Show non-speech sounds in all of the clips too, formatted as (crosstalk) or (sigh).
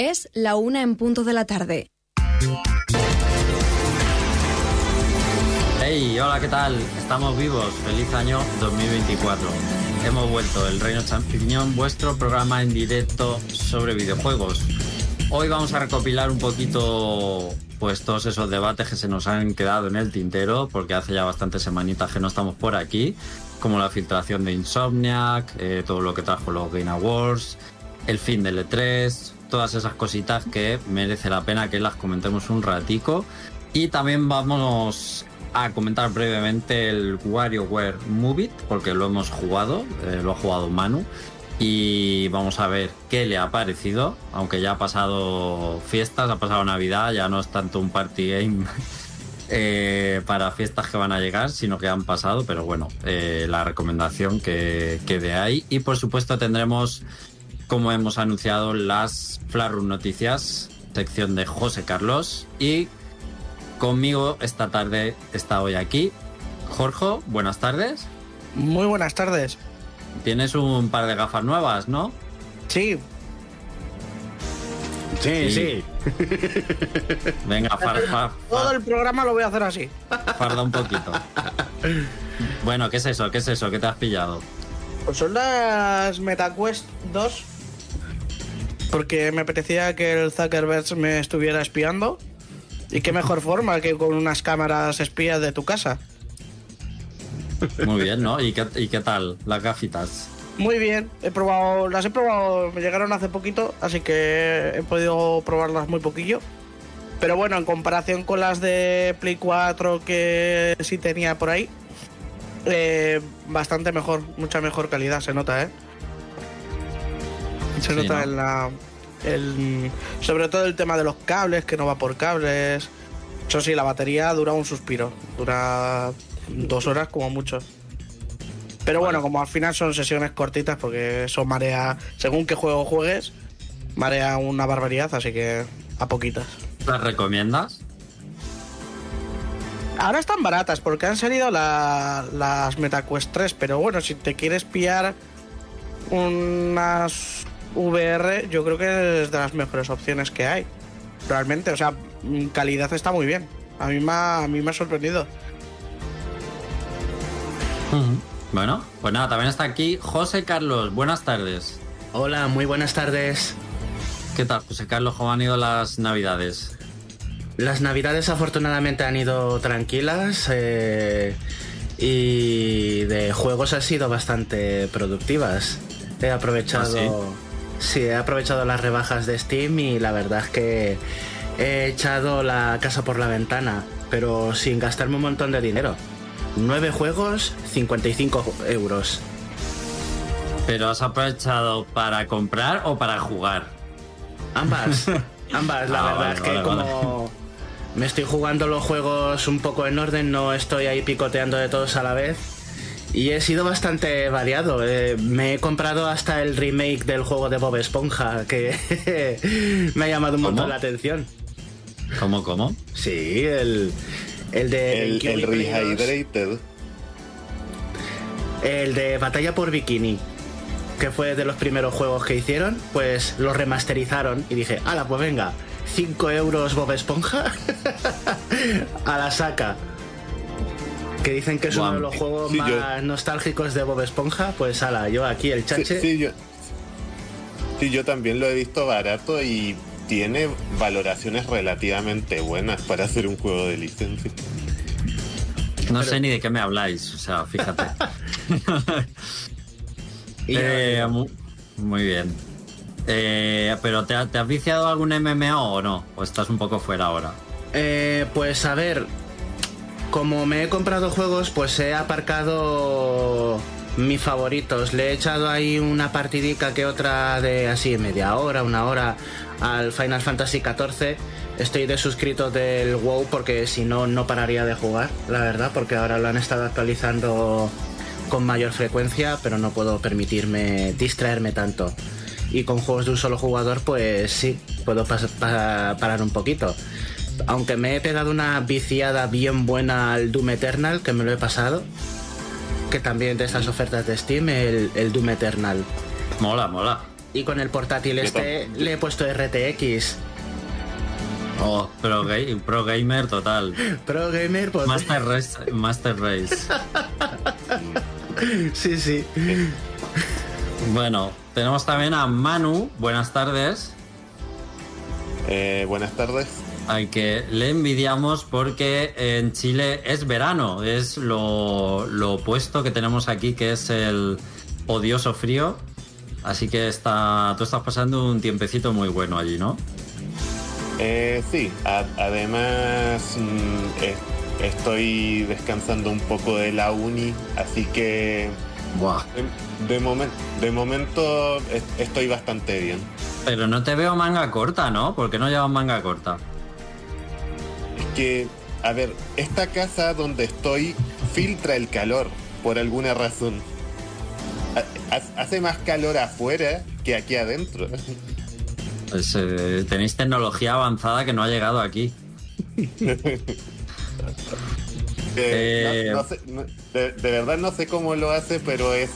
Es la una en punto de la tarde. Hey, hola, ¿qué tal? Estamos vivos. Feliz año 2024. Hemos vuelto, el Reino Champiñón, vuestro programa en directo sobre videojuegos. Hoy vamos a recopilar un poquito pues todos esos debates que se nos han quedado en el tintero, porque hace ya bastantes semanitas que no estamos por aquí, como la filtración de Insomniac, eh, todo lo que trajo los Game Awards, el fin del E3, todas esas cositas que merece la pena que las comentemos un ratico. Y también vamos a comentar brevemente el WarioWare Move It, porque lo hemos jugado, eh, lo ha jugado Manu. Y vamos a ver qué le ha parecido, aunque ya ha pasado fiestas, ha pasado Navidad, ya no es tanto un party game (laughs) eh, para fiestas que van a llegar, sino que han pasado, pero bueno, eh, la recomendación que, que de ahí. Y por supuesto tendremos, como hemos anunciado, las Flarun Noticias, sección de José Carlos. Y conmigo esta tarde está hoy aquí Jorge, buenas tardes. Muy buenas tardes. Tienes un par de gafas nuevas, ¿no? Sí. Sí, sí. (laughs) Venga, far, far, Todo el programa lo voy a hacer así. farda un poquito. (laughs) Bueno, ¿qué es eso? ¿Qué es eso? ¿Qué te has pillado? Pues son las MetaQuest 2. Porque me apetecía que el Zuckerberg me estuviera espiando. Y qué mejor forma que con unas cámaras espías de tu casa. Muy bien, ¿no? ¿Y qué, y qué tal las gafitas? Muy bien, he probado, las he probado, me llegaron hace poquito, así que he podido probarlas muy poquillo. Pero bueno, en comparación con las de Play 4 que sí tenía por ahí, eh, bastante mejor, mucha mejor calidad, se nota, ¿eh? Se Sí, nota ¿no? en la. el- sobre todo el tema de los cables, que no va por cables. Eso sí, la batería dura un suspiro, dura dos horas como mucho. Pero bueno, como al final son sesiones cortitas, porque eso marea, según qué juego juegues, marea una barbaridad, así que a poquitas. ¿Las recomiendas? Ahora están baratas porque han salido la- las MetaQuest 3, pero bueno, si te quieres pillar unas VR, yo creo que es de las mejores opciones que hay. Realmente, o sea, mm, calidad está muy bien. A mí me ha, a mí me ha sorprendido. Bueno, pues nada, también está aquí José Carlos. Buenas tardes. Hola, muy buenas tardes. ¿Qué tal, José Carlos? ¿Cómo han ido las navidades? Las navidades afortunadamente han ido tranquilas eh, y de juegos han sido bastante productivas. He aprovechado... sí, he aprovechado las rebajas de Steam y la verdad es que he echado la casa por la ventana, pero sin gastarme un montón de dinero. Nueve juegos, 55 euros. ¿Pero has aprovechado para comprar o para jugar? Ambas, (laughs) ambas. La Ah, verdad vale, es que vale, como me estoy jugando los juegos un poco en orden, no estoy ahí picoteando de todos a la vez. Y he sido bastante variado. Eh, me he comprado hasta el remake del juego de Bob Esponja, que (laughs) me ha llamado un montón la atención. ¿Cómo, cómo? Sí, el, el de El, el y Play 2. Rehydrated. El de Batalla por Bikini, que fue de los primeros juegos que hicieron, pues lo remasterizaron y dije, ala, pues venga, 5 euros Bob Esponja (laughs) a la saca. Que dicen que es uno de los juegos Sí, yo- más nostálgicos de Bob Esponja, pues ala, yo aquí el chache. sí, yo, sí, yo también lo he visto barato y tiene valoraciones relativamente buenas para hacer un juego de licencia. No sé ni de qué me habláis, o sea, fíjate. (laughs) Eh, muy bien. Eh, ¿Pero te, te has viciado algún MMO o no? ¿O estás un poco fuera ahora? Eh, pues a ver, como me he comprado juegos, pues he aparcado mis favoritos. Le he echado ahí una partidica que otra de así media hora, una hora al Final Fantasy XIV. Estoy de suscrito del WoW porque si no, no pararía de jugar, la verdad, porque ahora lo han estado actualizando con mayor frecuencia, pero no puedo permitirme distraerme tanto. Y con juegos de un solo jugador, pues sí, puedo parar un poquito. Aunque me he pegado una viciada bien buena al Doom Eternal, que me lo he pasado. Que también de esas ofertas de Steam, el, el Doom Eternal. Mola, mola. Y con el portátil este le he puesto RTX. Oh, pro, ga- pro gamer total. Pro Gamer, pues. Master Race. Master Race. (laughs) Sí, sí. Bueno, tenemos también a Manu. Buenas tardes. Eh, buenas tardes. Al que le envidiamos porque en Chile es verano. Es lo, lo opuesto que tenemos aquí, que es el odioso frío. Así que está, tú estás pasando un tiempecito muy bueno allí, ¿no? Eh, sí, a- además mm, es- estoy descansando un poco de la uni, así que Buah. de, de momen- de momento es- estoy bastante bien. Pero no te veo manga corta, ¿no? ¿Por qué no llevas manga corta? Que, a ver, esta casa donde estoy filtra el calor por alguna razón. Ha- ha- Hace más calor afuera que aquí adentro. Pues, eh, tenéis tecnología avanzada que no ha llegado aquí. (laughs) Eh, Eh, no- no sé- no- de, de verdad no sé cómo lo hace, pero es,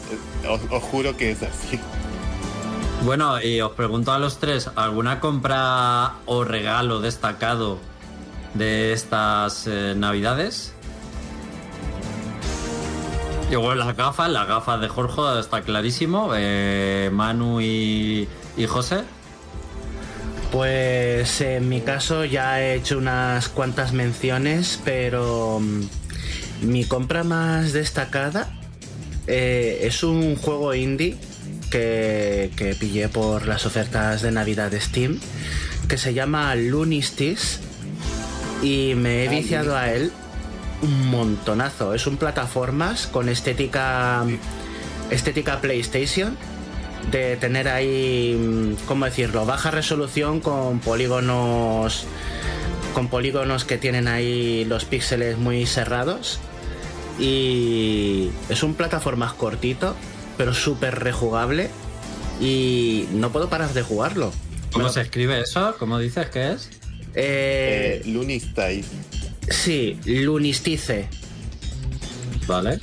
os, os juro que es así. Bueno, y os pregunto a los tres, ¿alguna compra o regalo destacado de estas eh, navidades? Y bueno, las gafas, las gafas de Jorge está clarísimo. eh, Manu y, José. Pues en mi caso ya he hecho unas cuantas menciones, pero mm, mi compra más destacada eh, es un juego indie que, que pillé por las ofertas de Navidad de Steam, que se llama Lunistis y me he viciado a él un montonazo. Es un plataformas con estética estética PlayStation de tener ahí, mm, ¿cómo decirlo? Baja resolución con polígonos con polígonos que tienen ahí los píxeles muy cerrados y es un plataformas cortito pero súper rejugable y no puedo parar de jugarlo. ¿Cómo Bueno, se escribe eso? ¿Cómo dices que es? Eh, Eh, Lunistai. sí, Lunistice. Vale.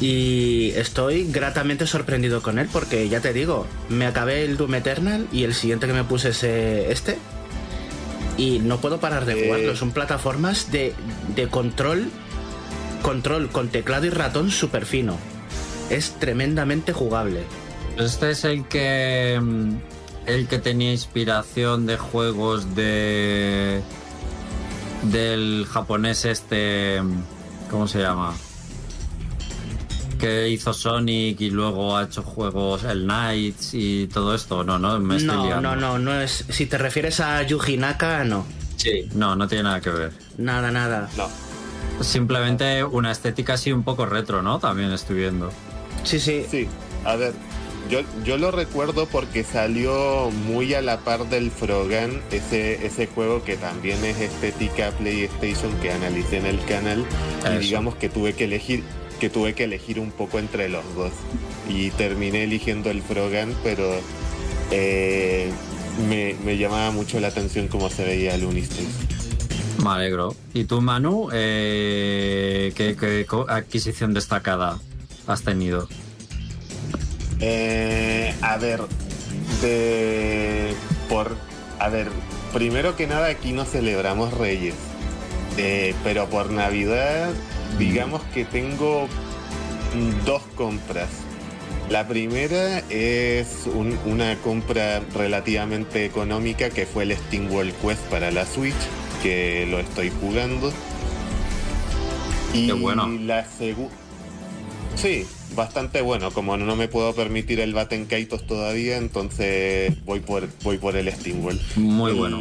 Y estoy gratamente sorprendido con él porque ya te digo, me acabé el Doom Eternal y el siguiente que me puse es eh, este. Y no puedo parar de Eh. jugarlo. Son plataformas de, de control, control con teclado y ratón súper fino. Es tremendamente jugable. Este es el que. El que tenía inspiración de juegos de. Del japonés este. ¿Cómo se llama? Que hizo Sonic y luego ha hecho juegos, el Knights y todo esto. No, no, me estoy no, liando. no, no, no es. Si te refieres a Yuji Naka, no. Sí, no, no tiene nada que ver. Nada, nada. No. Simplemente una estética así un poco retro, ¿no? También estoy viendo. Sí, sí. Sí, a ver, yo, yo lo recuerdo porque salió muy a la par del Frogan, ese, ese juego que también es estética PlayStation que analicé en el canal. Eso. Y digamos que tuve que elegir que tuve que elegir un poco entre los dos. Y terminé eligiendo el Frogan, pero eh, me, me llamaba mucho la atención cómo se veía el Unispace. Me alegro. ¿Y tú, Manu, eh, qué, adquisición destacada has tenido? Eh, a ver, de por a ver, primero que nada aquí no celebramos Reyes, Eh, pero por Navidad digamos que tengo dos compras. La primera es un- una compra relativamente económica que fue el Steamworld Quest para la Switch, que lo estoy jugando. Y Qué bueno. la segunda... Sí, bastante bueno. Como no me puedo permitir el Batten Kaitos todavía, entonces voy por, voy por el Steamworld. Muy bueno.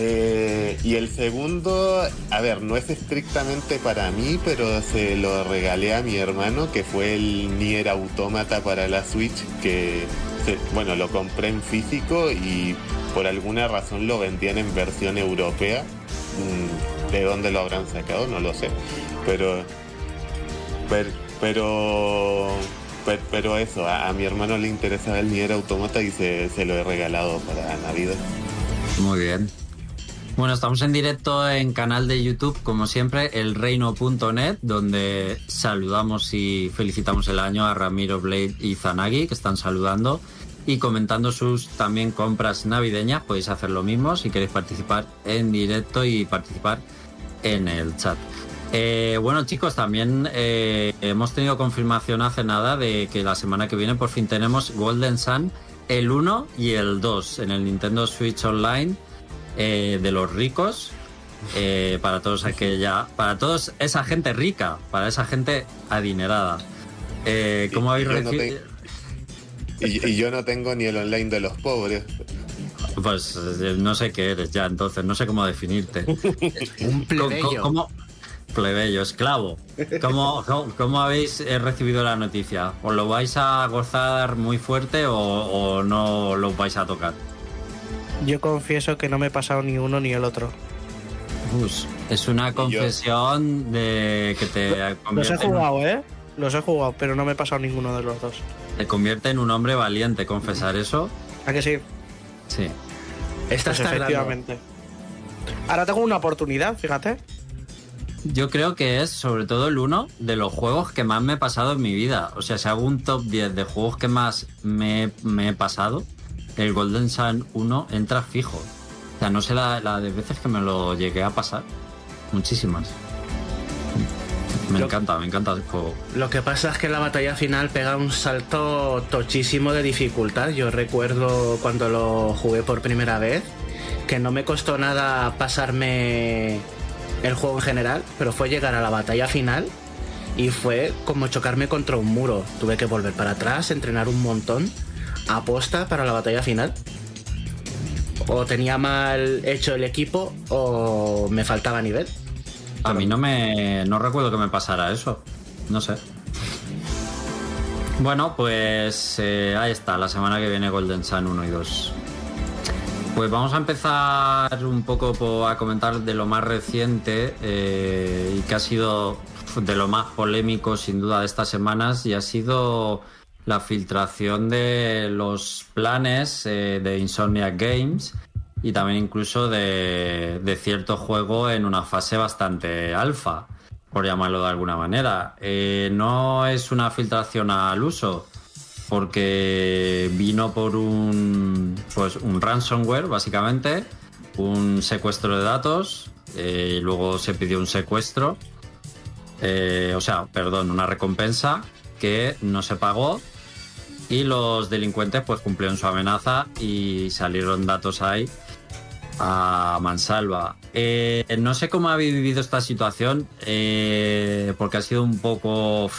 Eh, y el segundo, a ver, no es estrictamente para mí, pero se lo regalé a mi hermano, que fue el Nier Automata para la Switch, que, se- bueno, lo compré en físico y por alguna razón lo vendían en versión europea. Mm, ¿De dónde lo habrán sacado? No lo sé. Pero, pero, pero, per- pero eso, a, a mi hermano le interesaba el Nier Automata y se, se lo he regalado para Navidad. Muy bien. Bueno, estamos en directo en canal de YouTube, como siempre, elreino.net, donde saludamos y felicitamos el año a Ramiro Blade y Zanagi, que están saludando y comentando sus también compras navideñas. Podéis hacer lo mismo si queréis participar en directo y participar en el chat. Eh, bueno chicos, también eh, hemos tenido confirmación hace nada de que la semana que viene por fin tenemos Golden Sun el 1 y el 2 en el Nintendo Switch Online eh, de los ricos eh, para todos aquella, para todos esa gente rica, para esa gente adinerada. Eh, ¿Cómo habéis no recibido? Y, y yo no tengo ni el online de los pobres. Pues no sé qué eres ya, entonces no sé cómo definirte. Un ¿Cómo, plebeyo. cómo- plebeyo, esclavo. ¿Cómo, cómo, cómo habéis eh, recibido la noticia? ¿Os lo vais a gozar muy fuerte o, o no lo vais a tocar? Yo confieso que no me he pasado ni uno ni el otro. Es una confesión de que te Los he en, jugado, ¿eh? Los he jugado, pero no me he pasado ninguno de los dos. te convierte en un hombre valiente confesar eso. ¿A que sí? Sí. Esta Pues está grande. efectivamente. Ahora tengo una oportunidad, fíjate. Yo creo que es sobre todo el uno de los juegos que más me he pasado en mi vida. O sea, si hago un top 10 de juegos que más me, me he pasado, el Golden Sun 1 entra fijo. O sea, no sé la, la de veces que me lo llegué a pasar. Muchísimas. Me Lo- encanta, me encanta el juego. Lo que pasa es que la batalla final pega un salto tochísimo de dificultad. Yo recuerdo cuando lo jugué por primera vez que no me costó nada pasarme el juego en general, pero fue llegar a la batalla final y fue como chocarme contra un muro. Tuve que volver para atrás, entrenar un montón, aposta para la batalla final. O tenía mal hecho el equipo o me faltaba nivel. A mí no me. No recuerdo que me pasara eso. No sé. Bueno, pues eh, ahí está, la semana que viene Golden Sun 1 y 2. Pues vamos a empezar un poco po- a comentar de lo más reciente eh, y que ha sido de lo más polémico sin duda de estas semanas y ha sido la filtración de los planes eh, de Insomnia Games y también incluso de, de cierto juego en una fase bastante alfa, por llamarlo de alguna manera. Eh, no es una filtración al uso, porque vino por un, pues, un ransomware, básicamente, un secuestro de datos, eh, luego se pidió un secuestro, eh, o sea, perdón, una recompensa que no se pagó y los delincuentes pues cumplieron su amenaza y salieron datos ahí a mansalva. Eh, no sé cómo habéis vivido esta situación eh, porque ha sido un poco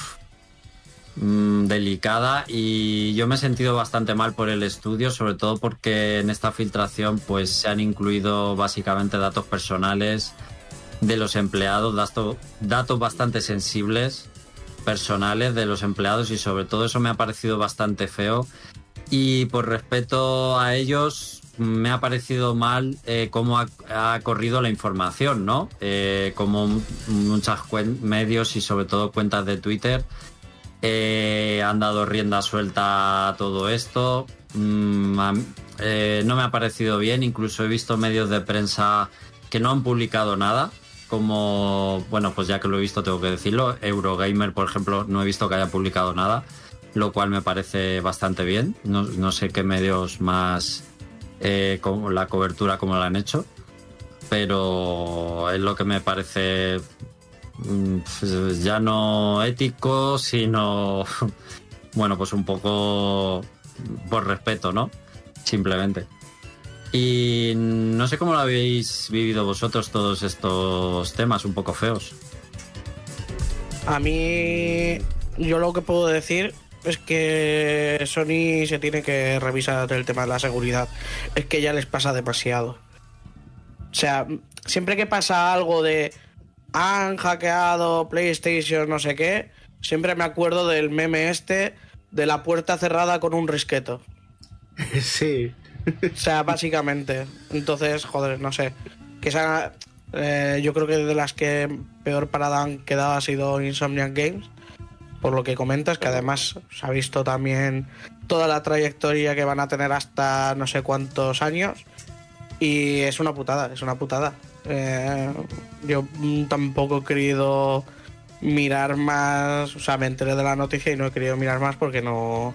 mm, delicada y yo me he sentido bastante mal por el estudio, sobre todo porque en esta filtración pues se han incluido básicamente datos personales de los empleados, datos, datos bastante sensibles personales de los empleados y sobre todo eso me ha parecido bastante feo y por respeto a ellos me ha parecido mal eh, cómo ha, corrido la información, ¿no? Eh, como muchos medios y sobre todo cuentas de Twitter eh, han dado rienda suelta a todo esto. Mm, eh, no me ha parecido bien, incluso he visto medios de prensa que no han publicado nada, como, bueno, pues ya que lo he visto tengo que decirlo, Eurogamer, por ejemplo, no he visto que haya publicado nada, lo cual me parece bastante bien. No, sé qué medios más, eh, con la cobertura como la han hecho, pero es lo que me parece ya no ético, sino, (laughs) bueno, pues un poco por respeto, ¿no? Simplemente. Y no sé cómo lo habéis vivido vosotros todos estos temas un poco feos. A mí, yo lo que puedo decir es que Sony se tiene que revisar el tema de la seguridad. Es que ya les pasa demasiado. O sea, siempre que pasa algo de han hackeado PlayStation, no sé qué, siempre me acuerdo del meme este de la puerta cerrada con un risqueto. (laughs) sí. O sea, básicamente. Entonces, joder, no sé. Que esa, eh, yo creo que de las que peor parada han quedado ha sido Insomniac Games. Por lo que comentas, que además se ha visto también toda la trayectoria que van a tener hasta no sé cuántos años. Y es una putada, es una putada. Eh, yo tampoco he querido mirar más, o sea, me enteré de la noticia y no he querido mirar más porque no...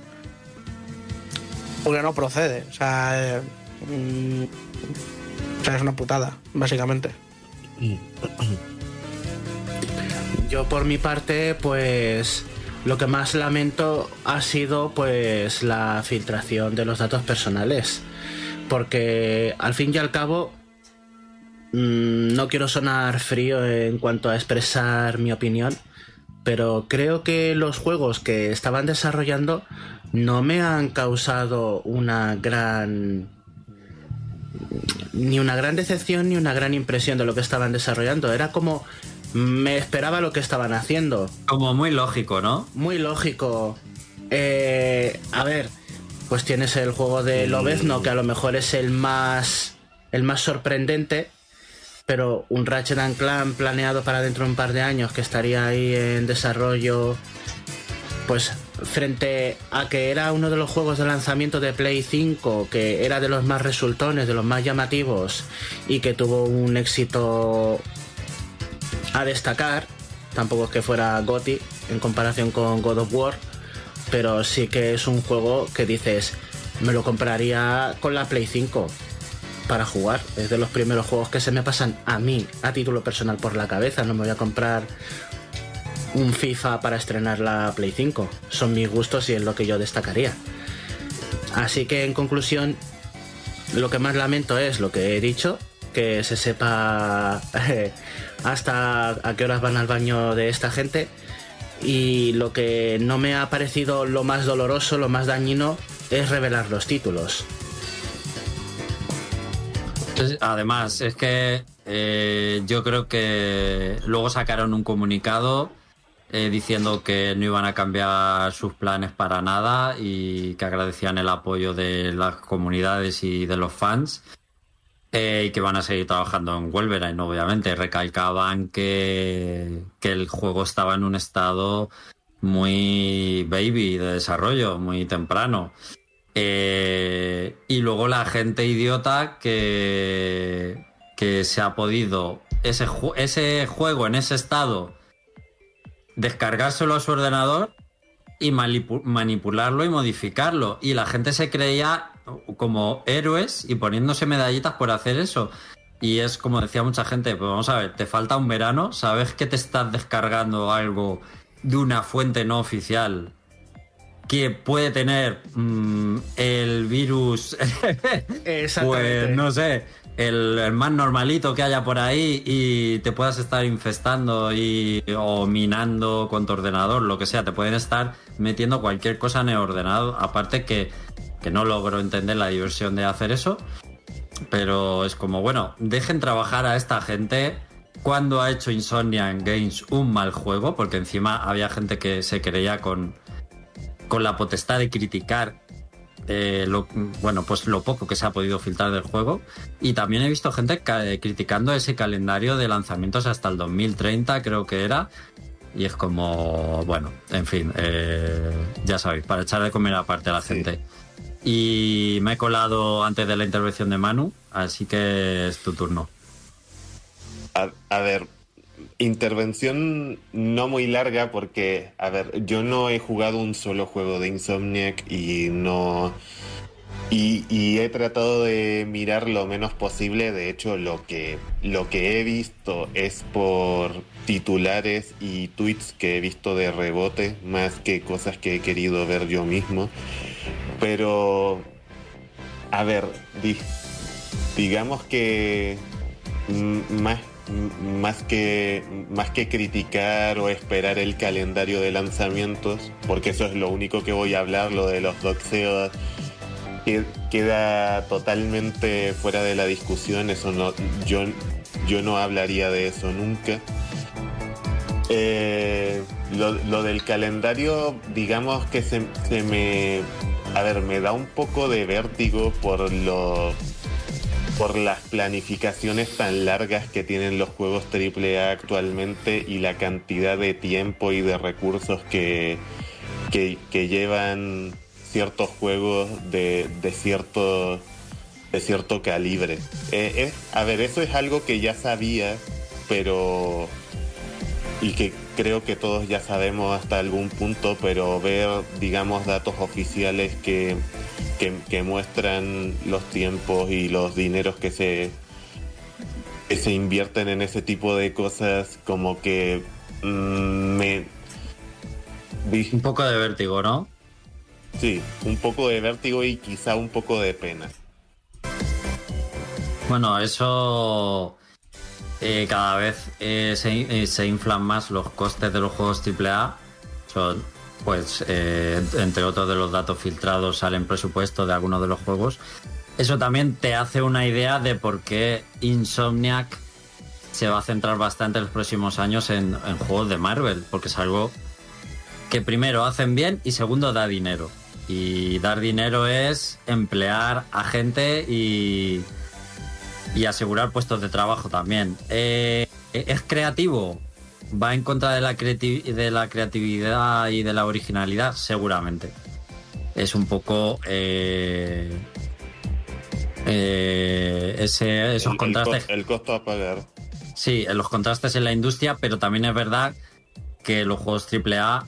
Porque no procede, o sea... eh, mm, o sea, es una putada, básicamente. (clears throat) Yo por mi parte, pues lo que más lamento ha sido pues la filtración de los datos personales. Porque al fin y al cabo no quiero sonar frío en cuanto a expresar mi opinión, pero creo que los juegos que estaban desarrollando no me han causado una gran ni una gran decepción ni una gran impresión de lo que estaban desarrollando. Era como me esperaba lo que estaban haciendo. Como muy lógico, ¿no? Muy lógico. Eh, a ver, pues tienes el juego de Lobezno, que a lo mejor es el más el más sorprendente, pero un Ratchet and Clank planeado para dentro de un par de años que estaría ahí en desarrollo, pues frente a que era uno de los juegos de lanzamiento de Play 5, que era de los más resultones, de los más llamativos y que tuvo un éxito a destacar, tampoco es que fuera GOTY en comparación con God of War, pero sí que es un juego que dices, me lo compraría con la Play 5 para jugar. Es de los primeros juegos que se me pasan a mí, a título personal, por la cabeza. No me voy a comprar un FIFA para estrenar la Play 5. Son mis gustos y es lo que yo destacaría. Así que en conclusión, lo que más lamento es lo que he dicho, que se sepa (laughs) hasta a qué horas van al baño de esta gente. Y lo que no me ha parecido lo más doloroso, lo más dañino, es revelar los títulos. Además, es que eh, yo creo que luego sacaron un comunicado eh, diciendo que no iban a cambiar sus planes para nada y que agradecían el apoyo de las comunidades y de los fans eh, y que van a seguir trabajando en Wolverine, obviamente. Recalcaban que, que el juego estaba en un estado muy baby de desarrollo, muy temprano. Eh, y luego la gente idiota que, que se ha podido ese, ese juego en ese estado descargárselo a su ordenador y manipu- manipularlo y modificarlo. Y la gente se creía como héroes y poniéndose medallitas por hacer eso. Y es como decía mucha gente, pues vamos a ver, te falta un verano, sabes que te estás descargando algo de una fuente no oficial que puede tener mm, el virus (laughs) pues no sé, el, el más normalito que haya por ahí y te puedas estar infestando y, o minando con tu ordenador, lo que sea, te pueden estar metiendo cualquier cosa en el ordenador. Aparte que, que no logro entender la diversión de hacer eso, pero es como, bueno, dejen trabajar a esta gente. Cuando ha hecho Insomniac Games un mal juego, porque encima había gente que se creía con, con la potestad de criticar eh, lo, bueno, pues lo poco que se ha podido filtrar del juego. Y también he visto gente eh, criticando ese calendario de lanzamientos hasta el 2030, creo que era. Y es como, bueno, en fin, eh, ya sabéis, para echar de comer aparte a la Sí. gente. Y me he colado antes de la intervención de Manu, así que es tu turno. A, a ver, intervención no muy larga porque, a ver, yo no he jugado un solo juego de Insomniac y no... Y, he tratado de mirar lo menos posible, de hecho lo que, lo que he visto es por titulares y tweets que he visto de rebote, más que cosas que he querido ver yo mismo. Pero, a ver, di- digamos que más, más, que, más que criticar o esperar el calendario de lanzamientos, porque eso es lo único que voy a hablar, lo de los doxeos que- queda totalmente fuera de la discusión, eso no, yo, yo no hablaría de eso nunca. Eh, lo, lo del calendario, digamos que se, se me... A ver, me da un poco de vértigo por lo por las planificaciones tan largas que tienen los juegos AAA actualmente y la cantidad de tiempo y de recursos que, que, llevan ciertos juegos de, de ciertos de cierto calibre. Eh, a ver, eso es algo que ya sabía, pero... y que creo que todos ya sabemos hasta algún punto, pero ver, digamos, datos oficiales que, que, muestran los tiempos y los dineros que se, que se invierten en ese tipo de cosas, como que mm, me... Un poco de vértigo, ¿no? Sí, un poco de vértigo y quizá un poco de pena. Bueno, eso eh, cada vez eh, eh, se, inflan más los costes de los juegos AAA. Son, pues, entre otros de los datos filtrados, salen presupuestos de algunos de los juegos. Eso también te hace una idea de por qué Insomniac se va a centrar bastante en los próximos años en, en juegos de Marvel, porque es algo que primero hacen bien y segundo da dinero. Y dar dinero es emplear a gente y y asegurar puestos de trabajo también. Eh, ¿Es creativo? ¿Va en contra de la, de la creatividad y de la originalidad? Seguramente. Es un poco... Eh, eh, ese, esos contrastes... El, costo a pagar. Sí, los contrastes en la industria, pero también es verdad que los juegos AAA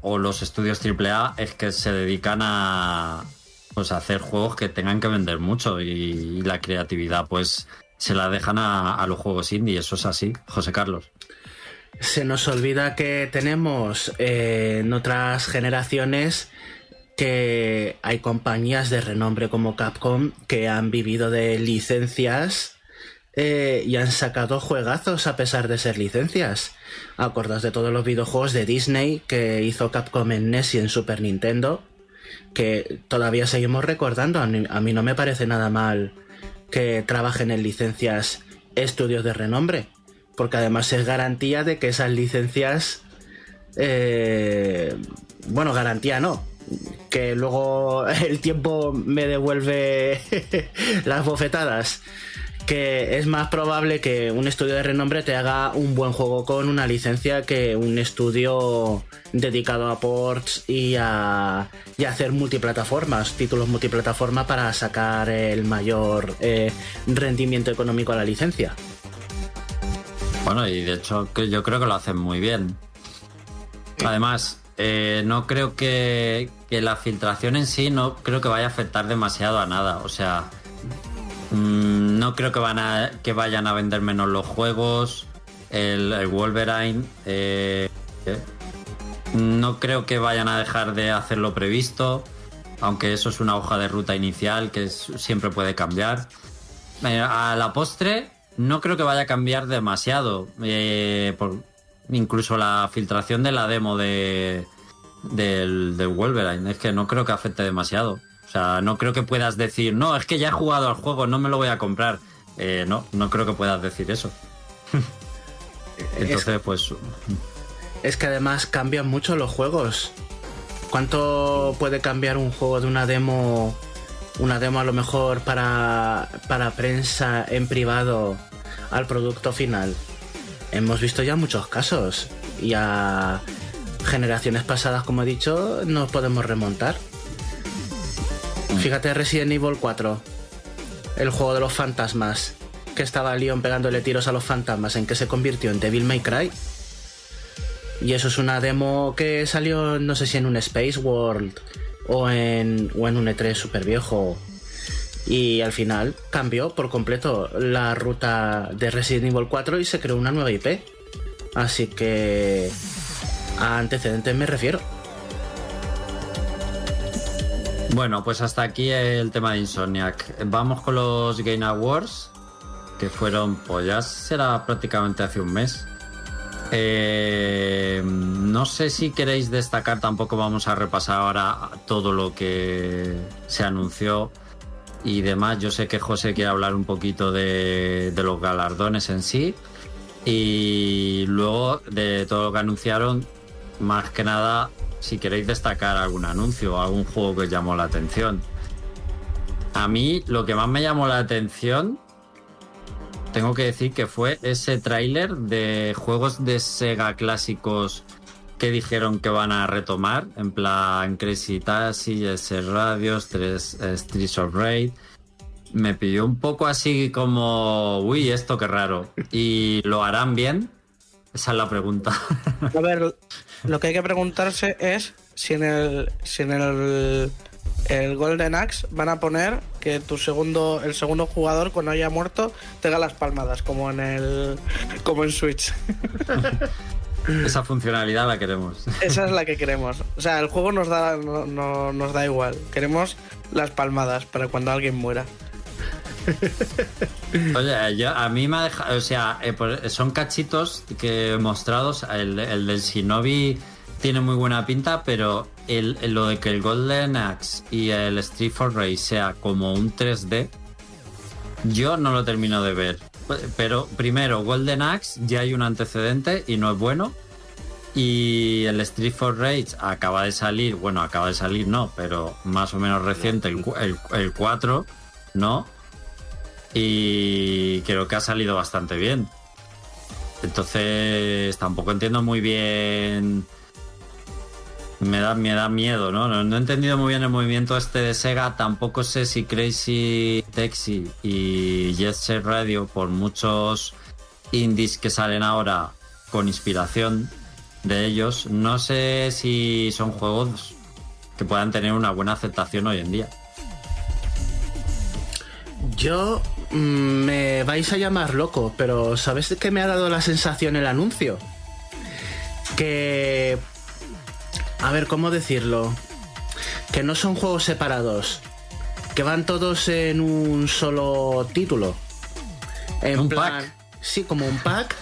o los estudios AAA es que se dedican a, pues hacer juegos que tengan que vender mucho y, la creatividad pues se la dejan a, los juegos indie, eso es así, José Carlos. Se nos olvida que tenemos eh, en otras generaciones que hay compañías de renombre como Capcom que han vivido de licencias eh, y han sacado juegazos a pesar de ser licencias. Acordaos de todos los videojuegos de Disney que hizo Capcom en NES y en Super Nintendo que todavía seguimos recordando. A mí, no me parece nada mal que trabajen en licencias estudios de renombre, porque además es garantía de que esas licencias, eh, bueno, garantía no, que luego (laughs) el tiempo me devuelve (laughs) las bofetadas que es más probable que un estudio de renombre te haga un buen juego con una licencia que un estudio dedicado a ports y a, hacer multiplataformas, títulos multiplataforma para sacar el mayor eh, rendimiento económico a la licencia. Bueno, y de hecho yo creo que lo hacen muy bien. Además, eh, no creo que, que la filtración en sí no creo que vaya a afectar demasiado a nada. O sea, Mm, no creo que, van a, que vayan a vender menos los juegos. El, Wolverine. Eh, no creo que vayan a dejar de hacer lo previsto. Aunque eso es una hoja de ruta inicial que siempre puede cambiar. Eh, a la postre, no creo que vaya a cambiar demasiado. Eh, incluso la filtración de la demo de, del Wolverine. Es que no creo que afecte demasiado. O sea, no creo que puedas decir, no, es que ya he jugado al juego, no me lo voy a comprar. Eh, no, no creo que puedas decir eso. (laughs) Entonces, pues... Es que además cambian mucho los juegos. ¿Cuánto puede cambiar un juego de una demo? Una demo a lo mejor para, para prensa en privado al producto final. Hemos visto ya muchos casos. Y a generaciones pasadas, como he dicho, nos podemos remontar. Fíjate Resident Evil 4, el juego de los fantasmas, que estaba Leon pegándole tiros a los fantasmas, en que se convirtió en Devil May Cry. Y eso es una demo que salió, no sé si en un Space World o en, o en un E3 super viejo. Y al final cambió por completo la ruta de Resident Evil 4 y se creó una nueva IP. Así que a antecedentes me refiero. Bueno, pues hasta aquí el tema de Insomniac. Vamos con los Game Awards, que fueron, pues ya será prácticamente hace un mes. Eh, no sé si queréis destacar, tampoco vamos a repasar ahora todo lo que se anunció y demás. Yo sé que José quiere hablar un poquito de, de los galardones en sí y luego de todo lo que anunciaron, más que nada si queréis destacar algún anuncio o algún juego que os llamó la atención. A mí lo que más me llamó la atención, tengo que decir que fue ese tráiler de juegos de Sega clásicos que dijeron que van a retomar, en plan Crazy Taxi, S Radios, 3 Streets of Raid. me pilló un poco así como, uy, esto qué raro. ¿Y lo harán bien? Esa es la pregunta. A ver, lo que hay que preguntarse es si en el, si en el, el Golden Axe van a poner que tu segundo, el segundo jugador cuando haya muerto tenga las palmadas, como en el, como en Switch. (laughs) Esa funcionalidad la queremos. Esa es la que queremos. O sea, el juego nos da, no- no- nos da igual. Queremos las palmadas para cuando alguien muera. Oye, yo, a mí me ha dejado, o sea, eh, son cachitos que mostrados. El, el del Shinobi tiene muy buena pinta, pero el, lo de que el Golden Axe y el Street for Rage sea como un 3D, yo no lo termino de ver. Pero primero, Golden Axe ya hay un antecedente y no es bueno. Y el Street for Rage acaba de salir, bueno, acaba de salir, no, pero más o menos reciente, el, el, el 4, ¿no? Y creo que ha salido bastante bien. Entonces tampoco entiendo muy bien. Me da, me da miedo, ¿no? ¿no? no he entendido muy bien el movimiento este de Sega. Tampoco sé si Crazy Taxi y Jet Set Radio, por muchos indies que salen ahora con inspiración de ellos, no sé si son juegos que puedan tener una buena aceptación hoy en día. Yo me vais a llamar loco, pero ¿sabes qué me ha dado la sensación el anuncio? Que... A ver, ¿cómo decirlo? Que no son juegos separados, que van todos en un solo título. En Un plan, pack. Sí, como un pack,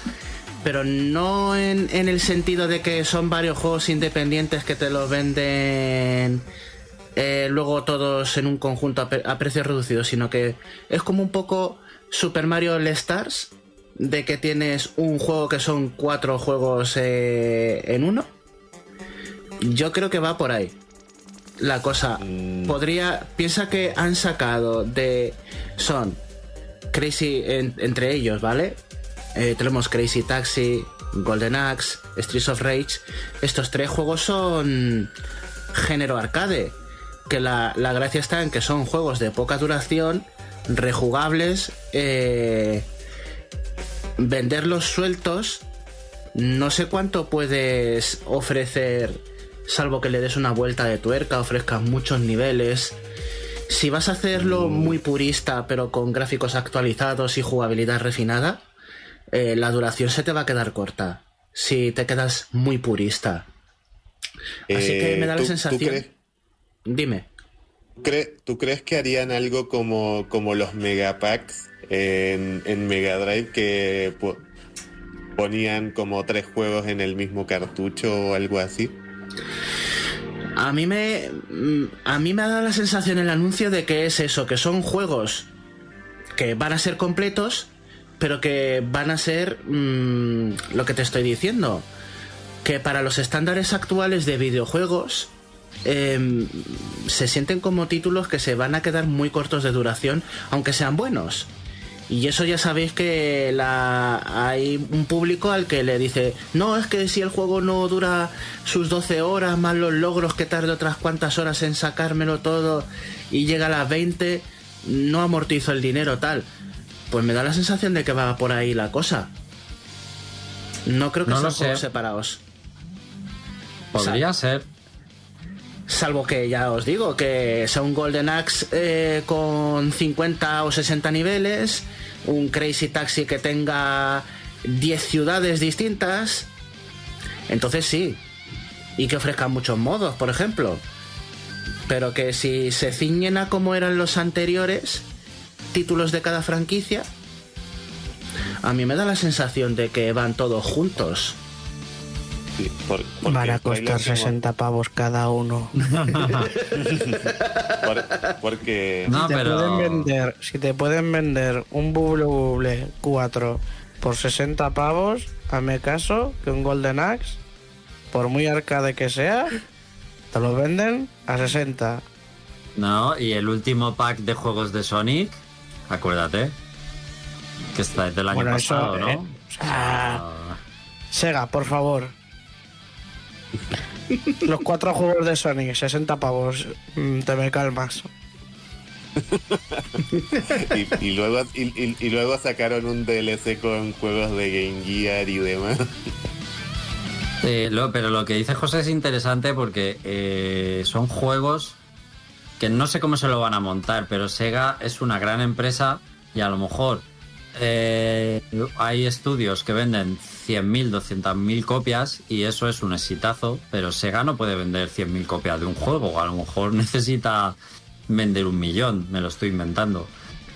pero no en, en el sentido de que son varios juegos independientes que te los venden eh, luego todos en un conjunto a, pre- a precios reducidos, sino que es como un poco Super Mario All Stars, de que tienes un juego que son cuatro juegos eh, en uno. Yo creo que va por ahí. La cosa podría. Piensa que han sacado de. Son Crazy en- entre ellos, ¿vale? Eh, tenemos Crazy Taxi, Golden Axe, Streets of Rage. Estos tres juegos son género arcade. Que la, la gracia está en que son juegos de poca duración, rejugables, eh, venderlos sueltos. No sé cuánto puedes ofrecer, salvo que le des una vuelta de tuerca, ofrezcas muchos niveles. Si vas a hacerlo muy purista, pero con gráficos actualizados y jugabilidad refinada, eh, la duración se te va a quedar corta. Si te quedas muy purista. Así que Eh, me da la ¿tú- tú sensación. crees- Dime. ¿Tú crees que harían algo como, como los Megapacks en, en Mega Drive que po- ponían como tres juegos en el mismo cartucho o algo así? A mí me. mm, A mí me ha dado la sensación el anuncio de que es eso, que son juegos que van a ser completos, pero que van a ser mm, lo que te estoy diciendo. Que para los estándares actuales de videojuegos em, se sienten como títulos que se van a quedar muy cortos de duración, aunque sean buenos. Y eso ya sabéis que la, hay un público al que le dice, no, es que si el juego no dura sus 12 horas, más los logros que tarde otras cuantas horas en sacármelo todo y llega a las 20, no amortizo el dinero tal. Pues me da la sensación de que va por ahí la cosa. No creo que No sean juegos separados. Podría ser. Salvo que ya os digo, que sea un Golden Axe eh, con 50 o 60 niveles, un Crazy Taxi que tenga 10 ciudades distintas. Entonces sí. Y que ofrezcan muchos modos, por ejemplo. Pero que si se ciñen a como eran los anteriores títulos de cada franquicia, a mí me da la sensación de que van todos juntos. Por- Van a costar como- 60 pavos cada uno. (laughs) por- porque No, te pero. pueden vender, si te pueden vender un Bubble 4 por 60 pavos, hazme caso que un Golden Axe, por muy arcade que sea, te lo venden a 60. No, y el último pack de juegos de Sonic, acuérdate, que está del año Bueno, eso, pasado, ¿no? ¿eh? O sea, Sega, por favor. Los cuatro juegos de Sonic, 60 pavos. Mm, Te me calmas. (laughs) y, luego, y, luego sacaron un DLC con juegos de Game Gear y demás. pero lo que dice José es interesante porque eh, son juegos que no sé cómo se lo van a montar, pero Sega es una gran empresa y a lo mejor eh, hay estudios que venden 100.000, 200.000 copias y eso es un exitazo, pero Sega no puede vender 100.000 copias de un juego, a lo mejor (laughs) necesita vender un millón, me lo estoy inventando.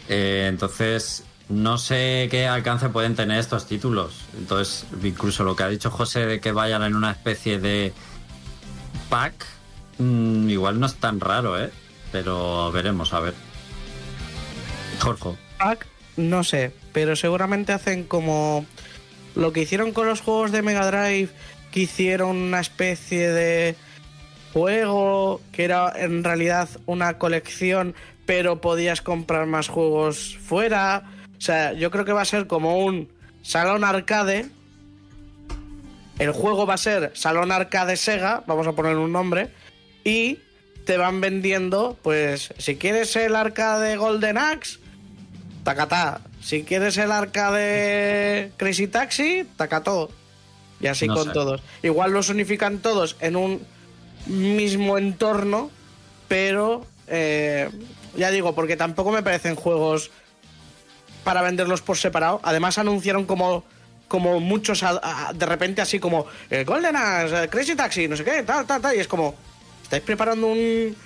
Eh, entonces, no sé qué alcance pueden tener estos títulos. Entonces, incluso lo que ha dicho José de que vayan en una especie de pack, mm, igual no es tan raro, ¿eh? Pero veremos, a ver. Jorge. Pack, no sé, pero seguramente hacen como lo que hicieron con los juegos de Mega Drive, que hicieron una especie de juego que era en realidad una colección, pero podías comprar más juegos fuera. O sea, yo creo que va a ser como un salón arcade. El juego va a ser Salón Arcade Sega, vamos a poner un nombre, y te van vendiendo, pues, si quieres el arcade Golden Axe, tacatá. Si quieres el arcade Crazy Taxi, tacató. Y así con todos. Igual los unifican todos en un mismo entorno, pero eh, ya digo, porque tampoco me parecen juegos para venderlos por separado. Además anunciaron como, como muchos de repente así como eh, Golden Axe, Crazy Taxi, no sé qué, tal, tal, tal. Y es como, ¿estáis preparando un,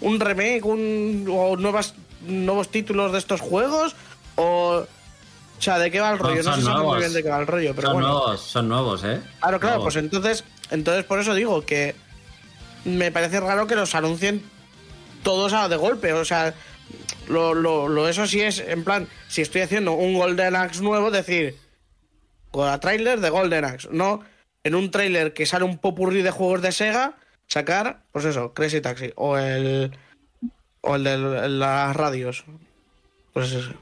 un remake un, o nuevas, nuevos títulos de estos juegos? O... O sea, ¿de qué va el rollo? No, sé si muy bien de qué va el rollo, pero son bueno. Nuevos, son nuevos, ¿eh? Claro, claro, pues entonces, entonces por eso digo que me parece raro que los anuncien todos a de golpe. O sea, lo, lo, eso sí es, en plan, si estoy haciendo un Golden Axe nuevo, decir, con la trailer de Golden Axe, no en un trailer que sale un popurrí de juegos de Sega, sacar, pues eso, Crazy Taxi, o el, o el de las radios. Pues eso.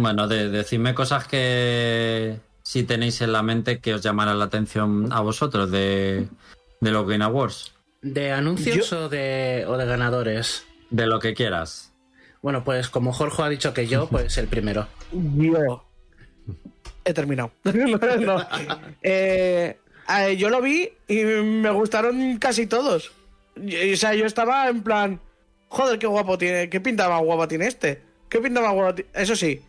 Bueno, de, decidme cosas que si tenéis en la mente que os llamará la atención a vosotros de, de los Game Awards. ¿De anuncios o, de, o de ganadores? De lo que quieras. Bueno, pues como Jorge ha dicho que yo, (laughs) pues el primero. Yo. He terminado. (laughs) Eh, yo lo vi y me gustaron casi todos. O sea, yo estaba en plan, joder, qué guapo tiene, qué pinta más guapa tiene este. ¿Qué pinta más guapa Eso sí,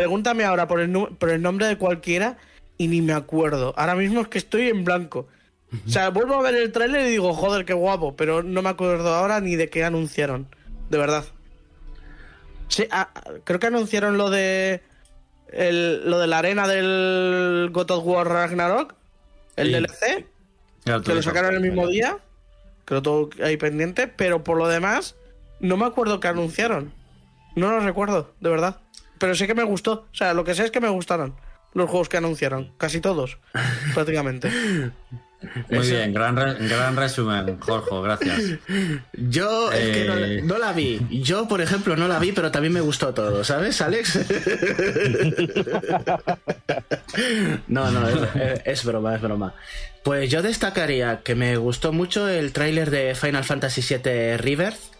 pregúntame ahora por el, por el nombre de cualquiera y ni me acuerdo. Ahora mismo es que estoy en blanco. O sea, vuelvo a ver el tráiler y digo, joder, qué guapo, pero no me acuerdo ahora ni de qué anunciaron. De verdad. Sí, ah, creo que anunciaron lo de. lo de la arena del God of War Ragnarok. El DLC. que lo sacaron el mismo día. Creo todo ahí pendiente. Pero por lo demás, no me acuerdo qué anunciaron. No lo recuerdo, de verdad. Pero sé que me gustó. O sea, lo que sé es que me gustaron los juegos que anunciaron. Casi todos, (laughs) prácticamente. Muy bien, gran, gran resumen, Jorge, gracias. Yo es que eh, no, la vi. Yo, por ejemplo, no la vi, pero también me gustó todo, ¿sabes, Alex? (laughs) no, no, es, broma, es broma. Pues yo destacaría que me gustó mucho el tráiler de Final Fantasy VII Rebirth,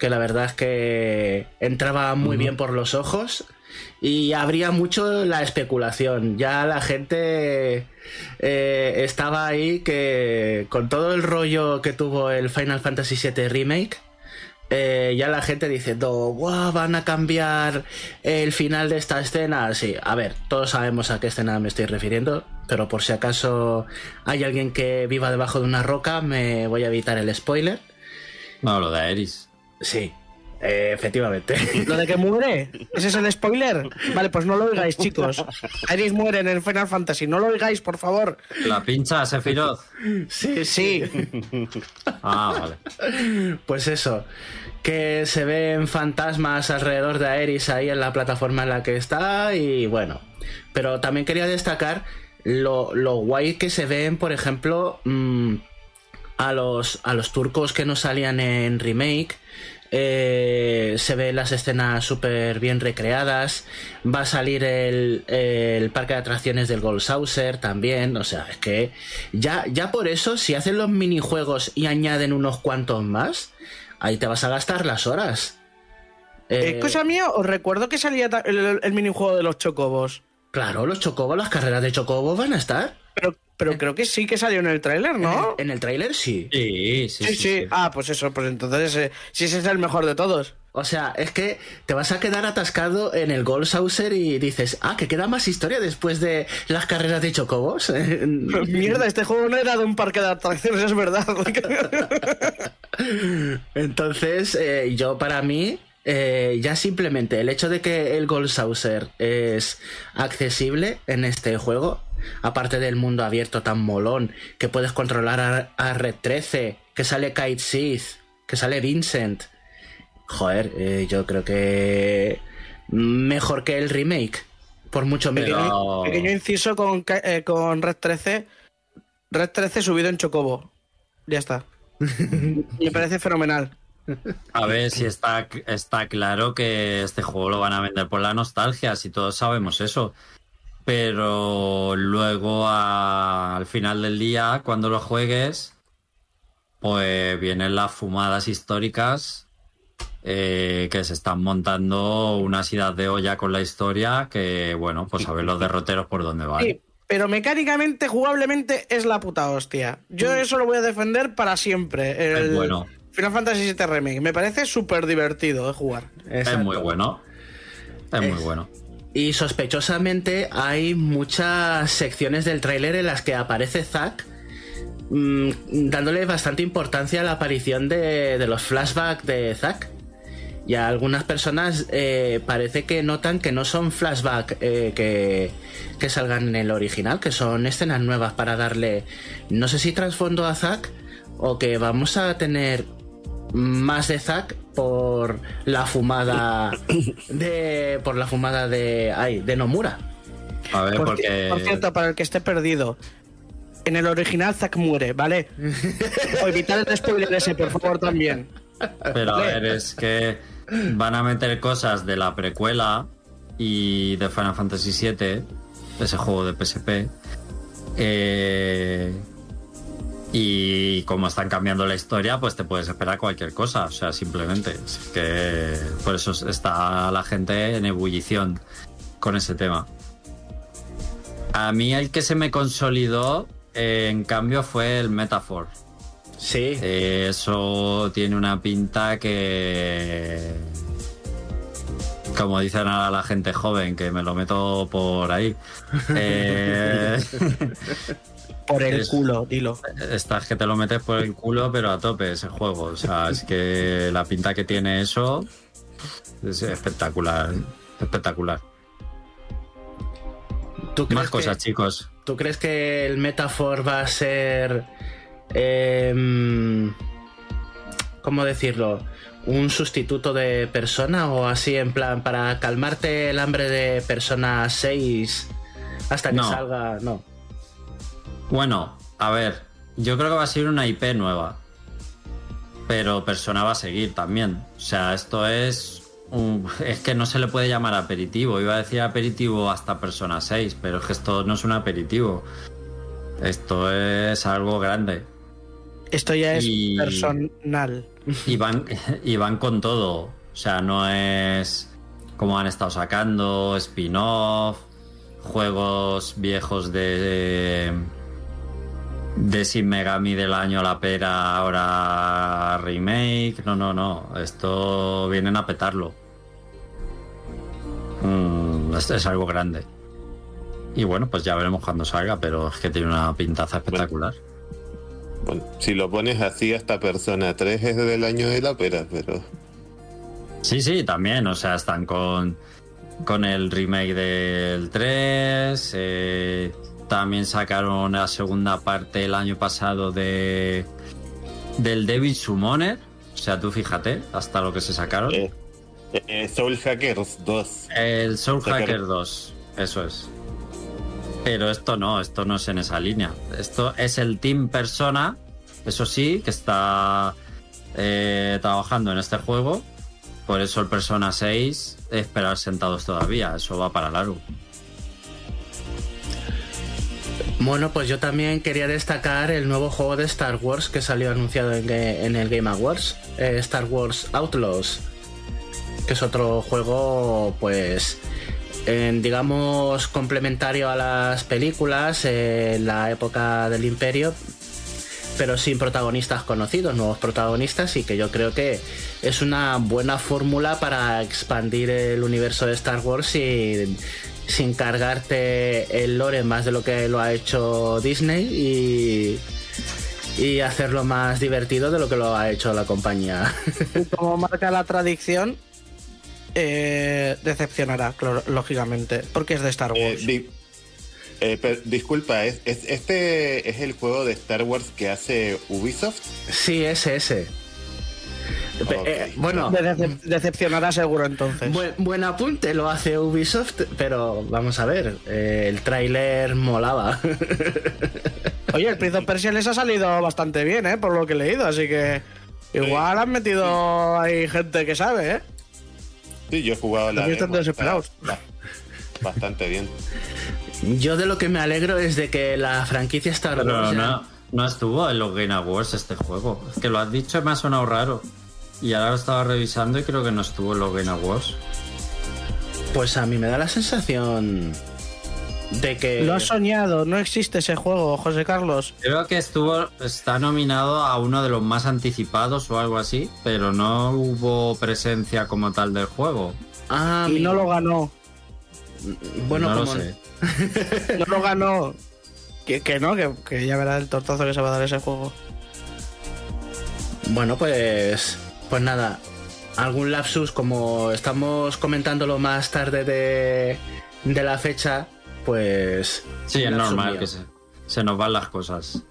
que la verdad es que entraba muy bien por los ojos y habría mucho la especulación. Ya la gente eh, estaba ahí que con todo el rollo que tuvo el Final Fantasy VII Remake, eh, ya la gente diciendo, wow, van a cambiar el final de esta escena. Sí, a ver, todos sabemos a qué escena me estoy refiriendo, pero por si acaso hay alguien que viva debajo de una roca, me voy a evitar el spoiler. No, lo de Aeris. Sí, eh, efectivamente. (laughs) Lo de que muere, ese es el spoiler. Vale, pues no lo oigáis, chicos. Ares muere en el Final Fantasy, no lo oigáis, por favor. La pincha Sephiroth. Sí, sí. (laughs) Ah, vale. Pues eso, que se ven fantasmas alrededor de Aeris ahí en la plataforma en la que está y bueno. Pero también quería destacar lo, guay que se ven, por ejemplo, mm, a, los, a los turcos que no salían en remake eh, se ven las escenas súper bien recreadas. Va a salir el, parque de atracciones del Gold Saucer también. O sea, es que ya, ya por eso, si hacen los minijuegos y añaden unos cuantos más, ahí te vas a gastar las horas. Eh, Eh, cosa mía, os recuerdo que salía ta- el, el minijuego de los chocobos. Claro, los chocobos, las carreras de chocobos van a estar. Pero, pero creo que sí que salió en el tráiler, ¿no? En el tráiler sí. Sí, sí, Sí, sí, Ah, pues eso, pues entonces eh, sí ese es el mejor de todos. O sea, es que te vas a quedar atascado en el Gold Saucer y dices, ah, que queda más historia después de las carreras de chocobos. (laughs) (laughs) Mierda, este juego no era de un parque de atracciones, es verdad. (laughs) Entonces, eh, yo para mí, eh, ya simplemente el hecho de que el Gold Saucer es accesible en este juego, aparte del mundo abierto tan molón, que puedes controlar a, a Red 13, que sale Kite Sith, que sale Vincent. Joder, eh, yo creo que mejor que el remake. Por mucho menos. Pero- Pequeño inciso con, eh, con Red 13. Red 13 subido en Chocobo. Ya está. (laughs) Me parece fenomenal. A ver si está, está claro que este juego lo van a vender por la nostalgia, si todos sabemos eso. Pero luego a- al final del día, cuando lo juegues, pues vienen las fumadas históricas eh, que se están montando unas idas de olla con la historia que, bueno, pues a ver los derroteros por dónde van. Sí, pero mecánicamente, jugablemente, es la puta hostia. Yo eso lo voy a defender para siempre. El Es bueno. Final Fantasy VII Remake. Me parece súper divertido de jugar. Es muy bueno. Es muy bueno. Y sospechosamente hay muchas secciones del tráiler en las que aparece Zack mm, dándole bastante importancia a la aparición de, de los flashbacks de Zack. Y a algunas personas eh, parece que notan que no son flashbacks eh, que, que salgan en el original, que son escenas nuevas para darle, no sé si trasfondo a Zack o que vamos a tener más de Zack por la fumada (coughs) de por la fumada de ay, de Nomura. A ver, Por, porque... por cierto, para el que esté perdido, en el original Zack muere, ¿vale? (laughs) o evitar el spoiler ese, por favor, también. Pero a ver, es que van a meter cosas de la precuela y de Final Fantasy VII, ese juego de PSP. eh, y como están cambiando la historia, pues te puedes esperar cualquier cosa. O sea, simplemente. Es que por eso está la gente en ebullición con ese tema. A mí el que se me consolidó, eh, en cambio, fue el Metaphor. Sí. Eh, eso tiene una pinta que. Como dicen ahora la gente joven, que me lo meto por ahí. (laughs) Eh, Por el Es- culo, dilo. Estás que te lo metes por el culo, pero a tope ese juego. O sea, es que la pinta que tiene eso es espectacular. Espectacular. ¿Tú crees Más cosas, que, chicos. ¿Tú crees que el Metaphor va a ser em, ¿cómo decirlo? un sustituto de persona o así en plan para calmarte el hambre de persona 6 hasta que No. salga, no. Bueno, a ver, yo creo que va a ser una IP nueva. Pero Persona va a seguir también. O sea, esto es. un- es que no se le puede llamar aperitivo. Iba a decir aperitivo hasta Persona 6, pero es que esto no es un aperitivo. Esto es algo grande. Esto ya es Y- personal. Y van, y van con todo. O sea, no es como han estado sacando, spin-off, juegos viejos de. De Sin Megami del año La Pera, ahora remake. No, no, no. Esto vienen a petarlo. Mm, es, es algo grande. Y bueno, pues ya veremos cuando salga, pero es que tiene una pintaza espectacular. Bueno, si lo pones así, hasta Persona 3 es del año de la pera, pero. Sí, sí, también. O sea, están con, con el remake del 3. eh, también sacaron la segunda parte el año pasado de del Devil Summoner. O sea, tú fíjate, hasta lo que se sacaron. eh, eh, Soul Hackers 2. El Soul Hacker 2, eso es. Pero esto no, esto no es en esa línea. Esto es el Team Persona, eso sí, que está eh, trabajando en este juego. Por eso el Persona 6, esperar sentados todavía, eso va para largo. Bueno, pues yo también quería destacar el nuevo juego de Star Wars que salió anunciado en, el Game Awards, eh, Star Wars Outlaws, que es otro juego, pues, digamos, complementario a las películas, en la época del Imperio, pero sin protagonistas conocidos, nuevos protagonistas, y que yo creo que es una buena fórmula para expandir el universo de Star Wars sin, sin cargarte el lore más de lo que lo ha hecho Disney y y hacerlo más divertido de lo que lo ha hecho la compañía. (laughs) Como marca la tradición, eh, decepcionará, lógicamente, porque es de Star Eh, Wars. di- eh, disculpa, ¿es, es- este es el juego de Star Wars que hace Ubisoft? Sí, ese, ese. Eh, bueno, De decep- decepcionará seguro entonces. buen, buen apunte lo hace Ubisoft, pero vamos a ver, eh, el tráiler molaba. (laughs) Oye, el Prince of Persia les ha salido bastante bien, ¿eh? Por lo que he leído, así que igual han metido ahí gente que sabe, ¿eh? Sí, yo he jugado la demo, desesperados. está ba- bastante bien. Yo de lo que me alegro es de que la franquicia Star Pero no, no estuvo en los Game Awards este juego. Es que lo has dicho y me ha sonado raro. Y ahora lo estaba revisando y creo que no estuvo en los Game Awards. Pues a mí me da la sensación de que... Lo has soñado, no existe ese juego, José Carlos. Creo que estuvo, está nominado a uno de los más anticipados o algo así, pero no hubo presencia como tal del juego. Ah, Y no lo ganó. Bueno, no como... lo sé. No lo (laughs) ganó. Que, que no, que, que ya verá el tortazo que se va a dar ese juego. Bueno, pues. Pues nada. Algún lapsus, como estamos comentándolo más tarde de, de la fecha, pues. Sí, es normal mío. que se, se nos van las cosas.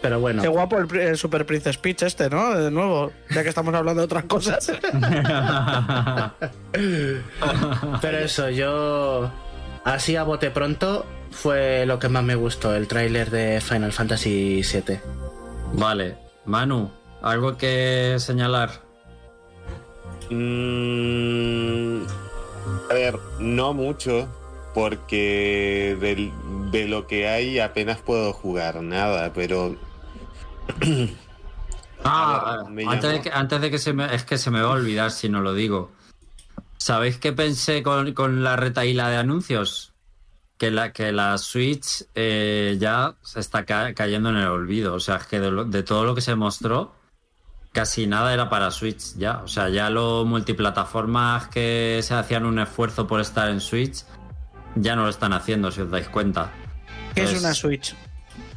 Pero bueno. Qué guapo el, el Super Princess Peach este, ¿no? De nuevo, ya que estamos hablando de otras cosas. (laughs) Pero eso, yo. Así a bote pronto fue lo que más me gustó, el tráiler de Final Fantasy VII. vale, Manu, ¿algo que señalar? Mm, a ver, no mucho, porque del- de lo que hay apenas puedo jugar nada, pero (clears throat) Ah, ver, antes, de que, antes de que se me... Es que se me va a olvidar si no lo digo. ¿Sabéis qué pensé con, con la retaíla de anuncios? Que la, que la Switch eh, ya se está ca- cayendo en el olvido. O sea, es que de, lo- de todo lo que se mostró, casi nada era para Switch ya. O sea, ya los multiplataformas que se hacían un esfuerzo por estar en Switch, ya no lo están haciendo, si os dais cuenta. que es una Switch.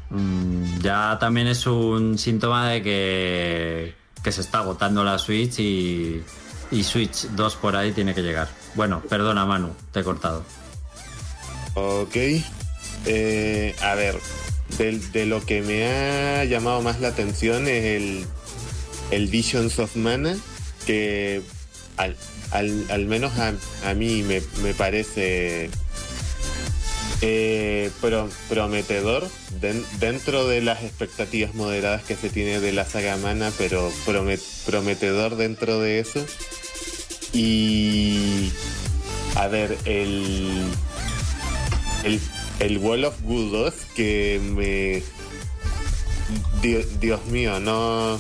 Mm, ya también es un síntoma de que, que se está agotando la Switch y, y Switch 2 por ahí tiene que llegar. Bueno, perdona Manu, te he cortado. Ok. Eh, a ver, del- de, lo que me ha llamado más la atención es el, el Visions of Mana, que al, al- al menos a, a mí me, me parece eh, pro- prometedor den- dentro de las expectativas moderadas que se tiene de la saga Mana, pero promet- prometedor dentro de eso. Y a ver, el el, el Wall of Goodos que me. Di- Dios mío, no.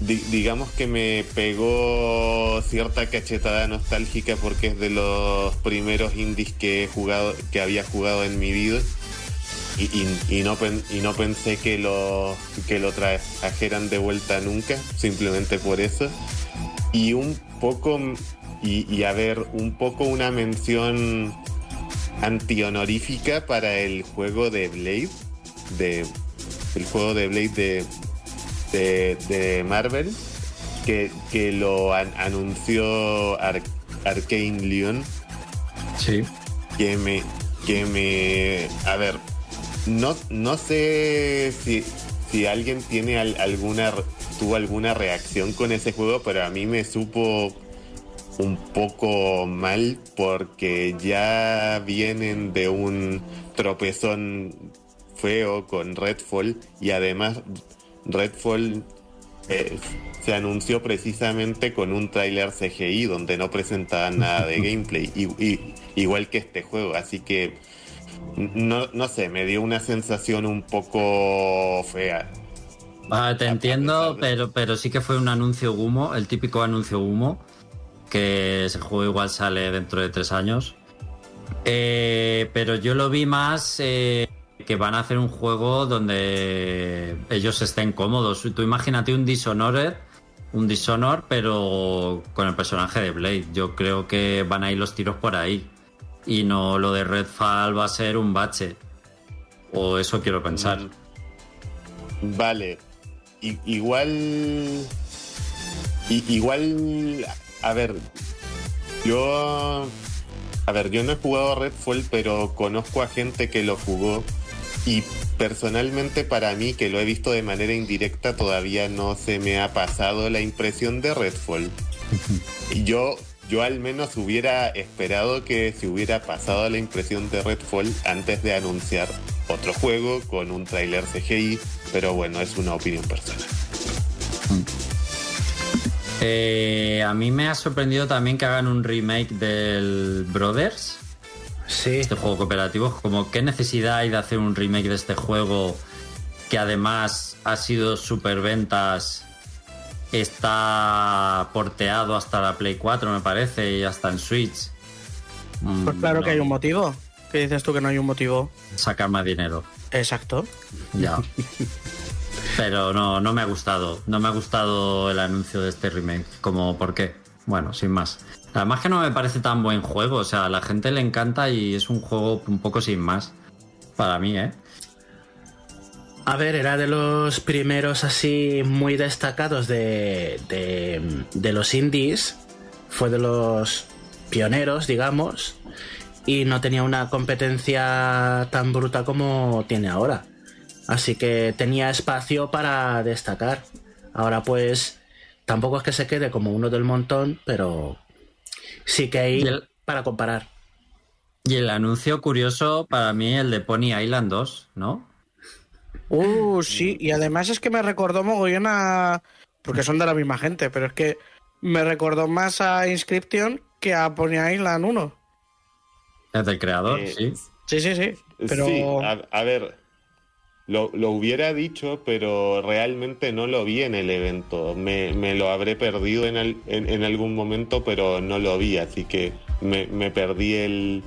Di- digamos que me pegó cierta cachetada nostálgica porque es de los primeros indies que he jugado, que había jugado en mi vida. Y, no, y no pensé que lo, que lo trajeran de vuelta nunca, simplemente por eso. Y un poco, y, y a ver, un poco una mención antihonorífica para el juego de Blade, de el juego de Blade de, de, de Marvel, que, que lo an- anunció Ar- Arcane Leon, Sí. que me, que me, a ver, no, no sé si, si alguien tiene al- alguna, tuvo alguna reacción con ese juego, pero a mí me supo un poco mal porque ya vienen de un tropezón feo con Redfall y además Redfall eh, se anunció precisamente con un tráiler CGI donde no presentaban nada de (laughs) gameplay y, y- igual que este juego así que no, no sé me dio una sensación un poco fea Ah, te entiendo, de- pero, pero sí que fue un anuncio humo, el típico anuncio humo. que ese juego igual sale dentro de tres años. Eh, pero yo lo vi más eh, que van a hacer un juego donde ellos estén cómodos. Tú imagínate un Dishonored, un Dishonor, pero con el personaje de Blade. Yo creo que van a ir los tiros por ahí. Y no lo de Redfall va a ser un bache. O eso quiero pensar. Vale. I- igual. igual. A ver. Yo. A ver, yo no he jugado Redfall, pero conozco a gente que lo jugó. Y personalmente para mí, que lo he visto de manera indirecta, todavía no se me ha pasado la impresión de Redfall. Y yo, yo al menos hubiera esperado que se hubiera pasado la impresión de Redfall antes de anunciar otro juego con un tráiler CGI, pero bueno, es una opinión personal. Eh, a mí me ha sorprendido también que hagan un remake del Brothers, Sí. este juego cooperativo. Como qué necesidad hay de hacer un remake de este juego que además ha sido superventas, está porteado hasta la Play 4 me parece y hasta en Switch. Mm, Pues claro que hay un motivo. ¿Qué dices tú que no hay un motivo? Sacar más dinero. Exacto. Ya. (laughs) Pero no, no me ha gustado. No me ha gustado el anuncio de este remake. Como, ¿por qué? Bueno, sin más. Además que no me parece tan buen juego. O sea, a la gente le encanta y es un juego un poco sin más. Para mí, ¿eh? A ver, era de los primeros así muy destacados de, de, de los indies. Fue de los pioneros, digamos. Y no tenía una competencia tan bruta como tiene ahora. Así que tenía espacio para destacar. Ahora pues tampoco es que se quede como uno del montón, pero sí que hay el- para comparar. Y el anuncio curioso para mí, el de Pony Island 2, ¿no? Uh, sí, y además es que me recordó mogollón a. Porque son de la misma gente, pero es que me recordó más a Inscription que a Pony Island 1. Es del creador, Eh, sí. Sí, sí, sí. Pero. Sí, a, a ver, lo, lo hubiera dicho, pero realmente no lo vi en el evento. Me, me lo habré perdido en, en, en algún momento, pero no lo vi, así que me, me perdí el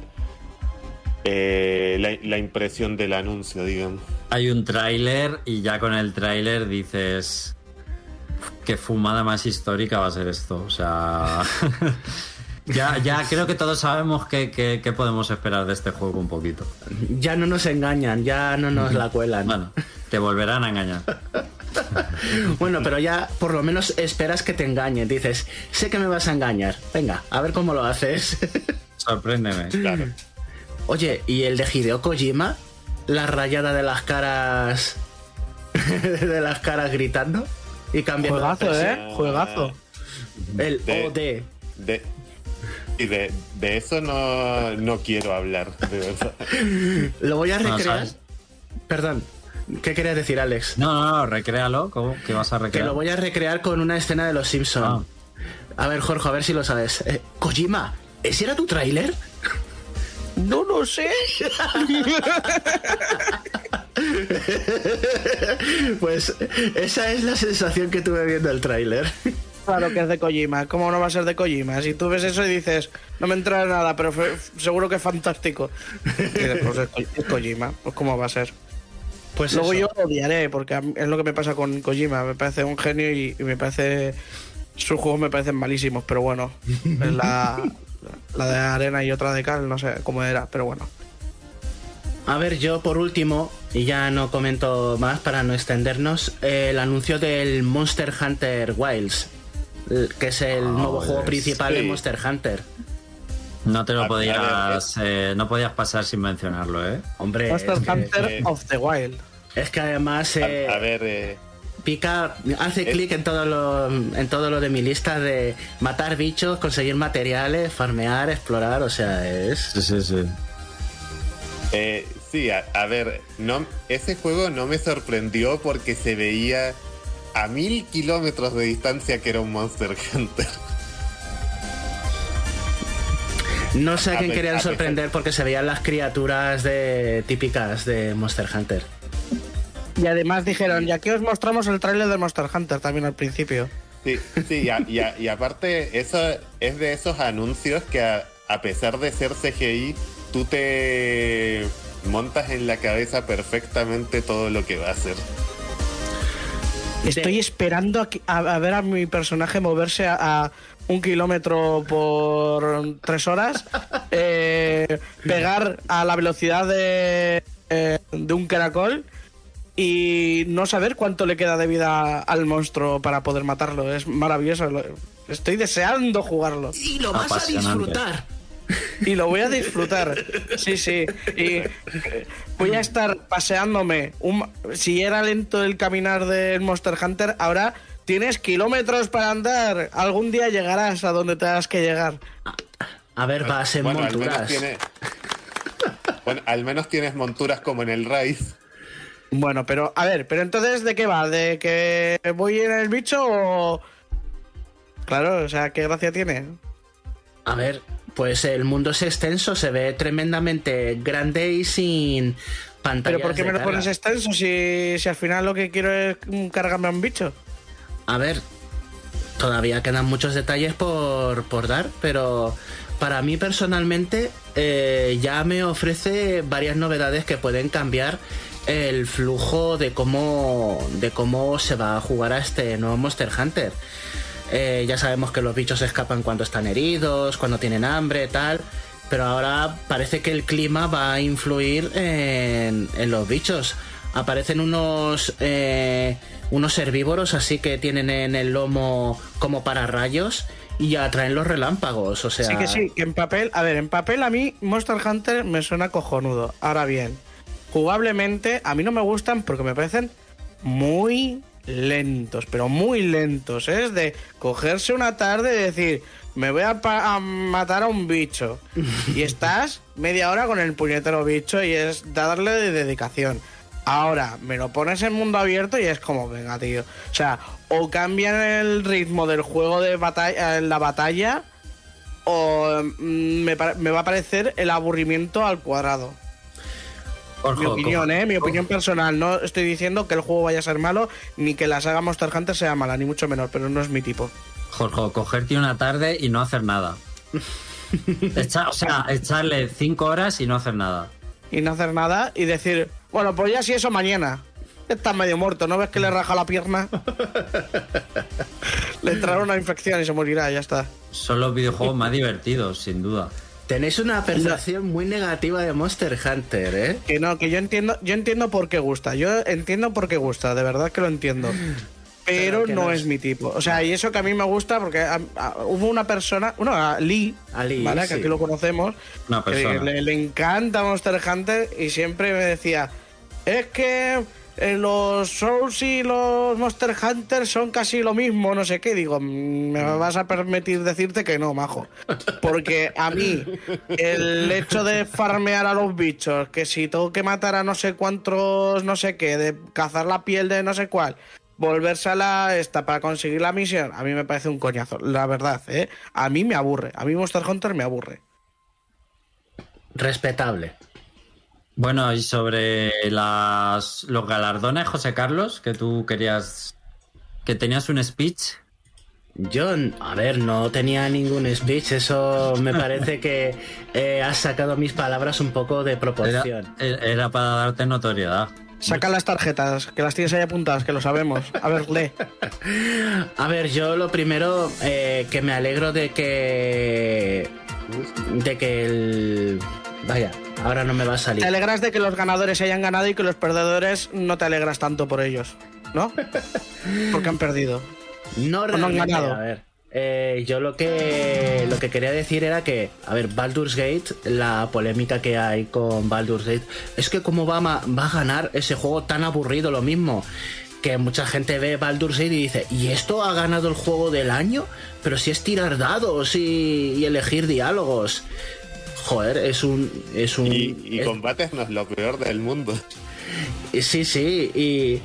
eh, la, la impresión del anuncio, digamos. Hay un tráiler y ya con el tráiler dices qué fumada más histórica va a ser esto. O sea, (laughs) ya, ya creo que todos sabemos qué qué- qué podemos esperar de este juego un poquito. Ya no nos engañan, ya no nos la cuelan. Bueno, te volverán a engañar. (laughs) Bueno, pero ya por lo menos esperas que te engañen. Dices, sé que me vas a engañar. Venga, a ver cómo lo haces. (laughs) Sorpréndeme. Claro. Oye, ¿y el de Hideo Kojima? La rayada de las caras. (laughs) de las caras gritando y cambiando. Juegazo. ¿eh? Juegazo. El De- OD. De, y de, de eso no, no quiero hablar, de verdad. Lo voy a recrear. Perdón, ¿qué querías decir, Alex? No, no, no, recréalo. ¿Cómo? ¿Qué vas a Que recrear? lo voy a recrear con una escena de Los Simpsons. A ver, Jorge, a ver si lo sabes. Eh, Kojima, ¿ese era tu tráiler? No lo sé. (laughs) Pues esa es la sensación que tuve viendo el tráiler. Claro que es de Kojima. ¿Cómo no va a ser de Kojima? Si tú ves eso y dices, no me entra nada, pero seguro que es fantástico. Y es, Ko- es Kojima. Pues ¿cómo va a ser? Pues Luego eso. yo lo odiaré, porque es lo que me pasa con Kojima. Me parece un genio y, y me parece. Sus juegos me parecen malísimos, pero bueno. La, la de arena y otra de cal, no sé cómo era, pero bueno. A ver, yo por último, y ya no comento más para no extendernos, eh, el anuncio del Monster Hunter Wilds, que es el nuevo juego principal de. Monster Hunter. No te lo podías, eh, no podías pasar sin mencionarlo, ¿eh? Hombre, Monster es que, Hunter eh, of the Wild. es que además A, eh, a ver, eh, pica, hace clic en todo lo en todo lo de mi lista de matar bichos, conseguir materiales, farmear, explorar, o sea, es Sí, sí, sí. eh, sí, a, a ver, no, ese juego no me sorprendió porque se veía a mil kilómetros de distancia que era un Monster Hunter. no sé a quién querían sorprender porque se veían las criaturas de típicas de Monster Hunter. Y además dijeron, ya que os mostramos el tráiler de Monster Hunter también al principio. Sí, sí, y, a- y a- y aparte, eso es de esos anuncios que a, a pesar de ser CGI, tú te montas en la cabeza perfectamente todo lo que va a hacer. Estoy esperando a, que- a- a ver a mi personaje moverse a, a un kilómetro por tres horas, (laughs) eh, pegar a la velocidad de, eh, de un caracol y no saber cuánto le queda de vida al monstruo para poder matarlo. Es maravilloso. lo- Estoy deseando jugarlo. Y lo vas a disfrutar. Y lo voy a disfrutar. Sí, sí. Y voy a estar paseándome. Un- si era lento el caminar del Monster Hunter, ahora tienes kilómetros para andar. Algún día llegarás a donde tengas que llegar. A ver, vas en Bueno, al menos, monturas. tiene, bueno, al menos tienes monturas como en el Rise. Bueno, pero a ver, pero entonces ¿de qué va? ¿De que voy en el bicho o...? Claro, o sea, ¿qué gracia tiene? A ver, pues el mundo es extenso, se ve tremendamente grande y sin pantalla. ¿Pero por qué me lo pones extenso si, si al final lo que quiero es cargarme a un bicho? A ver, todavía quedan muchos detalles por, por dar, pero para mí personalmente eh, ya me ofrece varias novedades que pueden cambiar el flujo de cómo, de cómo se va a jugar a este nuevo Monster Hunter. Eh, ya sabemos que los bichos escapan cuando están heridos, cuando tienen hambre, tal. Pero ahora parece que el clima va a influir en, los bichos. Aparecen unos eh, unos herbívoros así que tienen en el lomo como para rayos y atraen los relámpagos. O sea, Sí que sí, que en papel, a ver, en papel a mí Monster Hunter me suena cojonudo. Ahora bien, jugablemente a mí no me gustan porque me parecen muy lentos, pero muy lentos. ¿eh? Es de cogerse una tarde y decir, me voy a, a matar a un bicho. (laughs) y estás media hora con el puñetero bicho y es darle de dedicación. Ahora, me lo pones en mundo abierto y es como, venga, tío. O sea, o cambian el ritmo del juego de batalla, en la batalla, o mm, me, me va a parecer el aburrimiento al cuadrado. Mi opinión, ¿eh? Mi opinión personal. No estoy diciendo que el juego vaya a ser malo, ni que la saga Monster Hunter sea mala, ni mucho menos, pero no es mi tipo. Jorge, cogerte una tarde y no hacer nada. (laughs) Echa- o sea, echarle cinco horas y no hacer nada. Y no hacer nada y decir, bueno, pues ya si eso mañana. Está medio muerto, ¿no ves que le raja la pierna? (laughs) le entrará una infección y se morirá, ya está. Son los videojuegos más divertidos, sin duda. Tenéis una percepción muy negativa de Monster Hunter, ¿eh? Que no, que yo entiendo, yo entiendo por qué gusta. Yo entiendo por qué gusta, de verdad que lo entiendo. (gasps) Pero, Pero que no, no es es- mi tipo. O sea, y eso que a mí me gusta porque a- a- hubo una persona, bueno, a Lee, A Lee, ¿vale? Que aquí lo conocemos. Una que persona. le, le encanta Monster Hunter y siempre me decía, es que eh, los Souls y los Monster Hunter son casi lo mismo, no sé qué. Digo, "Mm, me vas a permitir decirte que no, majo. Porque a mí, el hecho de farmear a los bichos, que si tengo que matar a no sé cuántos, no sé qué, de cazar la piel de no sé cuál, volverse a la esta para conseguir la misión, a mí me parece un coñazo, la verdad, ¿eh? A mí me aburre, a mí Monster Hunter me aburre. Respetable. Bueno, y sobre las, los galardones, José Carlos, que tú querías. que tenías un speech. Yo, a ver, no tenía ningún speech, eso me (laughs) parece que eh, has sacado mis palabras un poco de Era, proporción. era para darte notoriedad. Saca las tarjetas, que las tienes ahí apuntadas, que lo sabemos. A ver, lee. (laughs) A ver, yo lo primero eh, que me alegro de que. de que el. Vaya, ahora no me va a salir. Te alegras de que los ganadores hayan ganado y que los perdedores no te alegras tanto por ellos, ¿no? (laughs) Porque han perdido. No, no han ganado. A ver, eh, yo lo que lo que quería decir era que, a ver, Baldur's Gate, la polémica que hay con Baldur's Gate, es que cómo va, a va a ganar ese juego tan aburrido, lo mismo. Que mucha gente ve Baldur's Gate y dice, ¿y esto ha ganado el juego del año? Pero si es tirar dados y, y elegir diálogos. Joder, es un. Es un Y, y es- combates no es lo peor del mundo. Sí, sí, y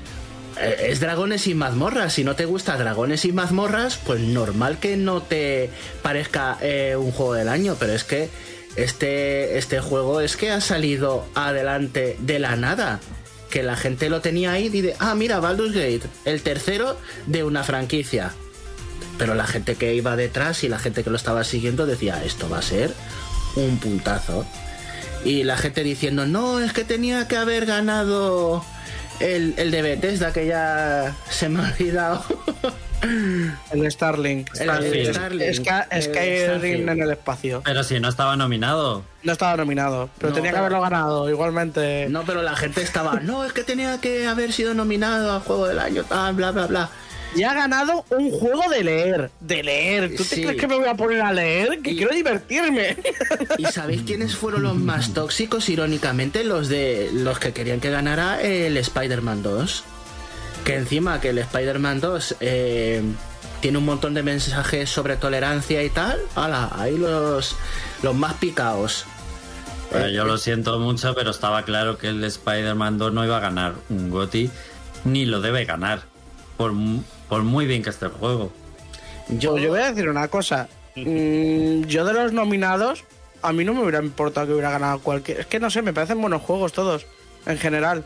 eh, es dragones y mazmorras. Si no te gusta dragones y mazmorras, pues normal que no te parezca eh, un juego del año, pero es que este, este juego es que ha salido adelante de la nada. Que la gente lo tenía ahí y dice, ah, mira, Baldur's Gate, el tercero de una franquicia. Pero la gente que iba detrás y la gente que lo estaba siguiendo decía, esto va a ser un puntazo. Y la gente diciendo, no, es que tenía que haber ganado el, el de Bethesda, que ya se me ha olvidado. (laughs) El Starlink. El Starfield. Starlink. Sky- El Skyrim en el espacio. Pero si no estaba nominado. No estaba nominado, pero No, tenía que haberlo ganado. Igualmente. No, pero la gente estaba, no, es que tenía que haber sido nominado al juego del año, tal, bla, bla, bla. Y ha ganado un juego de leer. De leer. ¿Tú te crees que me voy a poner a leer? Que Y- quiero divertirme. ¿Y sabéis quiénes fueron los más tóxicos? Irónicamente, los de los que querían que ganara el Spider-Man 2. Que encima que el Spider-Man 2 eh, tiene un montón de mensajes sobre tolerancia y tal. ¡Hala! Ahí los, los más picaos. Yo lo siento mucho, pero estaba claro que el Spider-Man 2 no iba a ganar un GOTY, ni lo debe ganar. Por, mu- por muy bien que esté el juego. Yo, yo voy a decir una cosa. Mm, yo de los nominados, a mí no me hubiera importado que hubiera ganado cualquier. Es que no sé, me parecen buenos juegos todos, en general.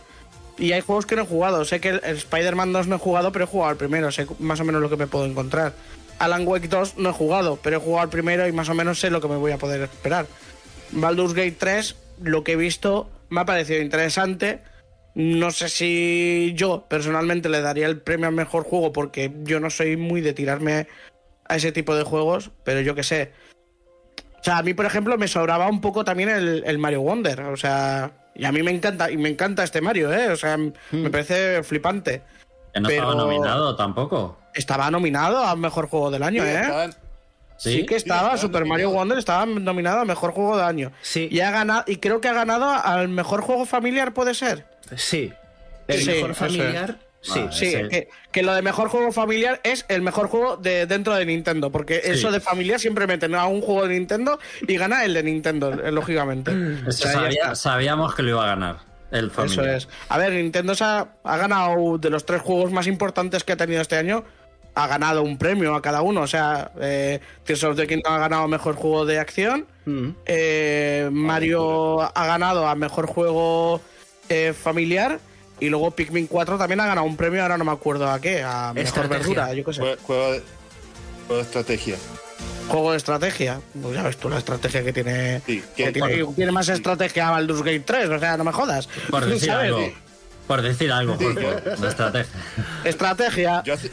Y hay juegos que no he jugado. Sé que el Spider-Man 2 no he jugado, pero he jugado al primero. Sé más o menos lo que me puedo encontrar. Alan Wake 2 no he jugado, pero he jugado al primero y más o menos sé lo que me voy a poder esperar. Baldur's Gate 3, lo que he visto, me ha parecido interesante. No sé si yo personalmente le daría el premio al mejor juego porque yo no soy muy de tirarme a ese tipo de juegos, pero yo qué sé. O sea, a mí, por ejemplo, me sobraba un poco también el, el Mario Wonder. O sea, y a mí me encanta, y me encanta este Mario, ¿eh? O sea, me parece flipante. Que no Pero- estaba nominado tampoco. Estaba nominado a mejor juego del año, Sí, ¿eh? Sí, Sí, que estaba, Super nominado. Mario Wonder estaba nominado a mejor juego del año. Sí. Y ha ganado, y creo que ha ganado al mejor juego familiar, puede ser. sí. El Sí, mejor eso familiar, sí. Ah, Sí, que, que lo de mejor juego familiar es el mejor juego de dentro de Nintendo, porque eso de familiar siempre meten a un juego de Nintendo y gana el de Nintendo, eh, lógicamente. O Eso sea, ya sabía- está. sabíamos que lo iba a ganar. El Eso familiar. es. A ver, Nintendo se ha, ha ganado de los tres juegos más importantes que ha tenido este año. Ha ganado un premio a cada uno. O sea, eh, Tears of the Kingdom ha ganado mejor juego de acción. Mm. eh, Mario ha ganado a mejor juego eh, familiar. Y luego Pikmin 4 también ha ganado un premio, ahora no me acuerdo a qué, a mejor Estrategia. verdura, yo qué sé. Jue- Juego de, juego de estrategia. Juego de estrategia. Pues ya ves tú la estrategia que tiene. Sí, que tiene, por- tiene más estrategia Baldur's Gate 3, o sea, no me jodas. Por decir ¿Sabes? algo. Por decir algo, Jorge. Estrategia. Estrategia. Yo, se,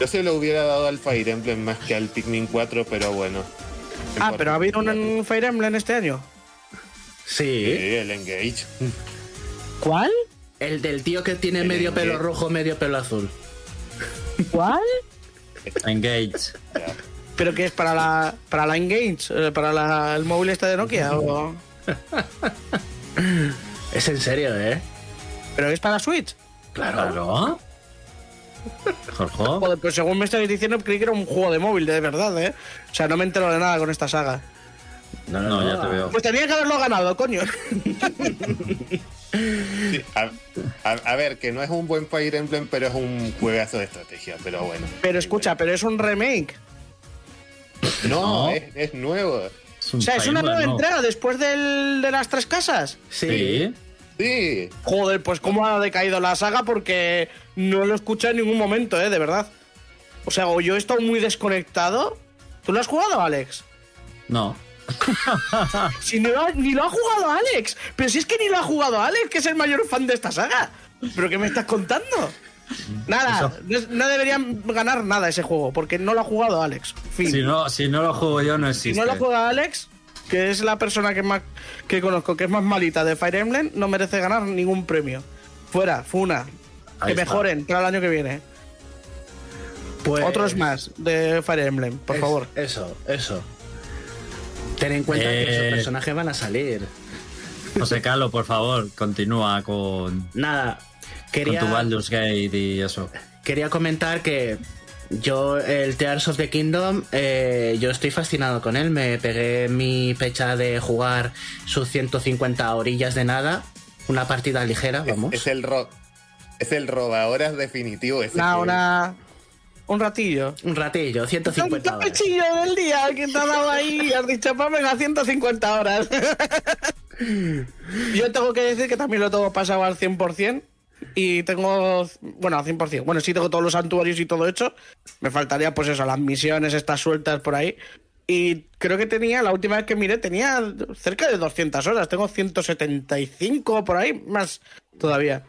yo se lo hubiera dado al Fire Emblem más que al Pikmin 4, pero bueno. Ah, pero ha habido un Fire Emblem este año. Sí. Sí, el Engage. ¿Cuál? El del tío que tiene El medio pelo rojo, medio pelo azul. ¿Cuál? Engage. ¿Pero qué es para la para la Engage? Eh, ¿Para la- el móvil este de Nokia? o- (laughs) Es en serio, ¿eh? ¿Pero es para Switch? Claro. Jorge. (laughs) Joder, pues según me estáis diciendo, creí que era un juego de móvil, de verdad, ¿eh? O sea, no me entero de nada con esta saga. No, ya te veo. Pues tenía que haberlo ganado, coño. (laughs) Sí, a, a- a ver, que no es un buen Fire Emblem, pero es un juegazo de estrategia, pero bueno. Pero escucha, pero es un remake. No, No. Es, es nuevo. Es O sea, es una nueva ¿no? entrega después del, de las tres casas. Sí. Sí, Joder, pues cómo ha decaído la saga porque no lo he escuchado en ningún momento, ¿eh? De verdad. O sea, o yo he estado muy desconectado. ¿Tú lo has jugado, Alex? No. (laughs) Si no, ni lo ha jugado Alex. Pero si es que ni lo ha jugado Alex, que es el mayor fan de esta saga. ¿Pero qué me estás contando? Nada, no, no deberían ganar nada ese juego, porque no lo ha jugado Alex. Fin. Si no, si no lo juego yo, no Si existe. no lo juega Alex, que es la persona que más que conozco que es más malita de Fire Emblem, no merece ganar ningún premio. Fuera, Funa. Ahí que está. mejoren para el año que viene. Pues, Otros más de Fire Emblem, por es- favor. Eso, eso. Ten en cuenta que Eh. esos personajes van a salir. José Carlos, por favor, continúa con, Nada, con tu Baldur's Gate y eso. quería comentar que yo, el Tears of the Kingdom, eh, yo estoy fascinado con él. Me pegué mi fecha de jugar sus 150 orillas de nada. Una partida ligera, vamos. es el ro es el robahoras definitivo. Ese juego. una, un ratillo. Un ratillo, 150 Un horas. pechillo del día que te ha dado ahí. Has dicho, pues venga, 150 horas. (laughs) Yo tengo que decir que también lo tengo pasado al 100%. Y tengo, bueno, al 100%. Bueno, sí tengo todos los santuarios y todo hecho. Me faltaría, pues eso, las misiones, estas sueltas por ahí. Y creo que tenía, la última vez que miré, tenía cerca de 200 horas. Tengo 175 por ahí, más todavía.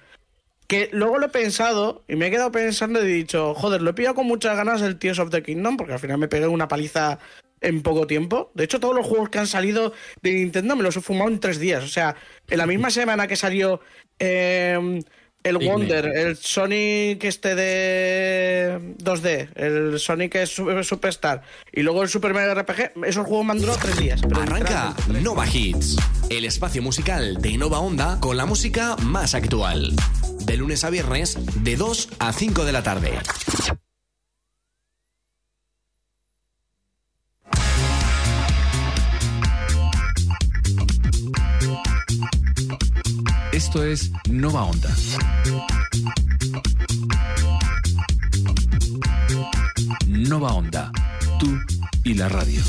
Que luego lo he pensado y me he quedado pensando y he dicho, joder, lo he pillado con muchas ganas el Tears of the Kingdom, porque al final me pegué una paliza en poco tiempo. De hecho, todos los juegos que han salido de Nintendo me los he fumado en tres días. O sea, en la misma semana que salió eh, el Wonder, el Sonic este de 2D, el Sonic es Superstar y luego el Super Mario RPG, esos juegos me han durado tres días. Arranca Nova Hits, el espacio musical de Nova Onda con la música más actual. De lunes a viernes, de 2 a 5 de la tarde. Esto es Nova Onda. Nova Onda, tú y la radio.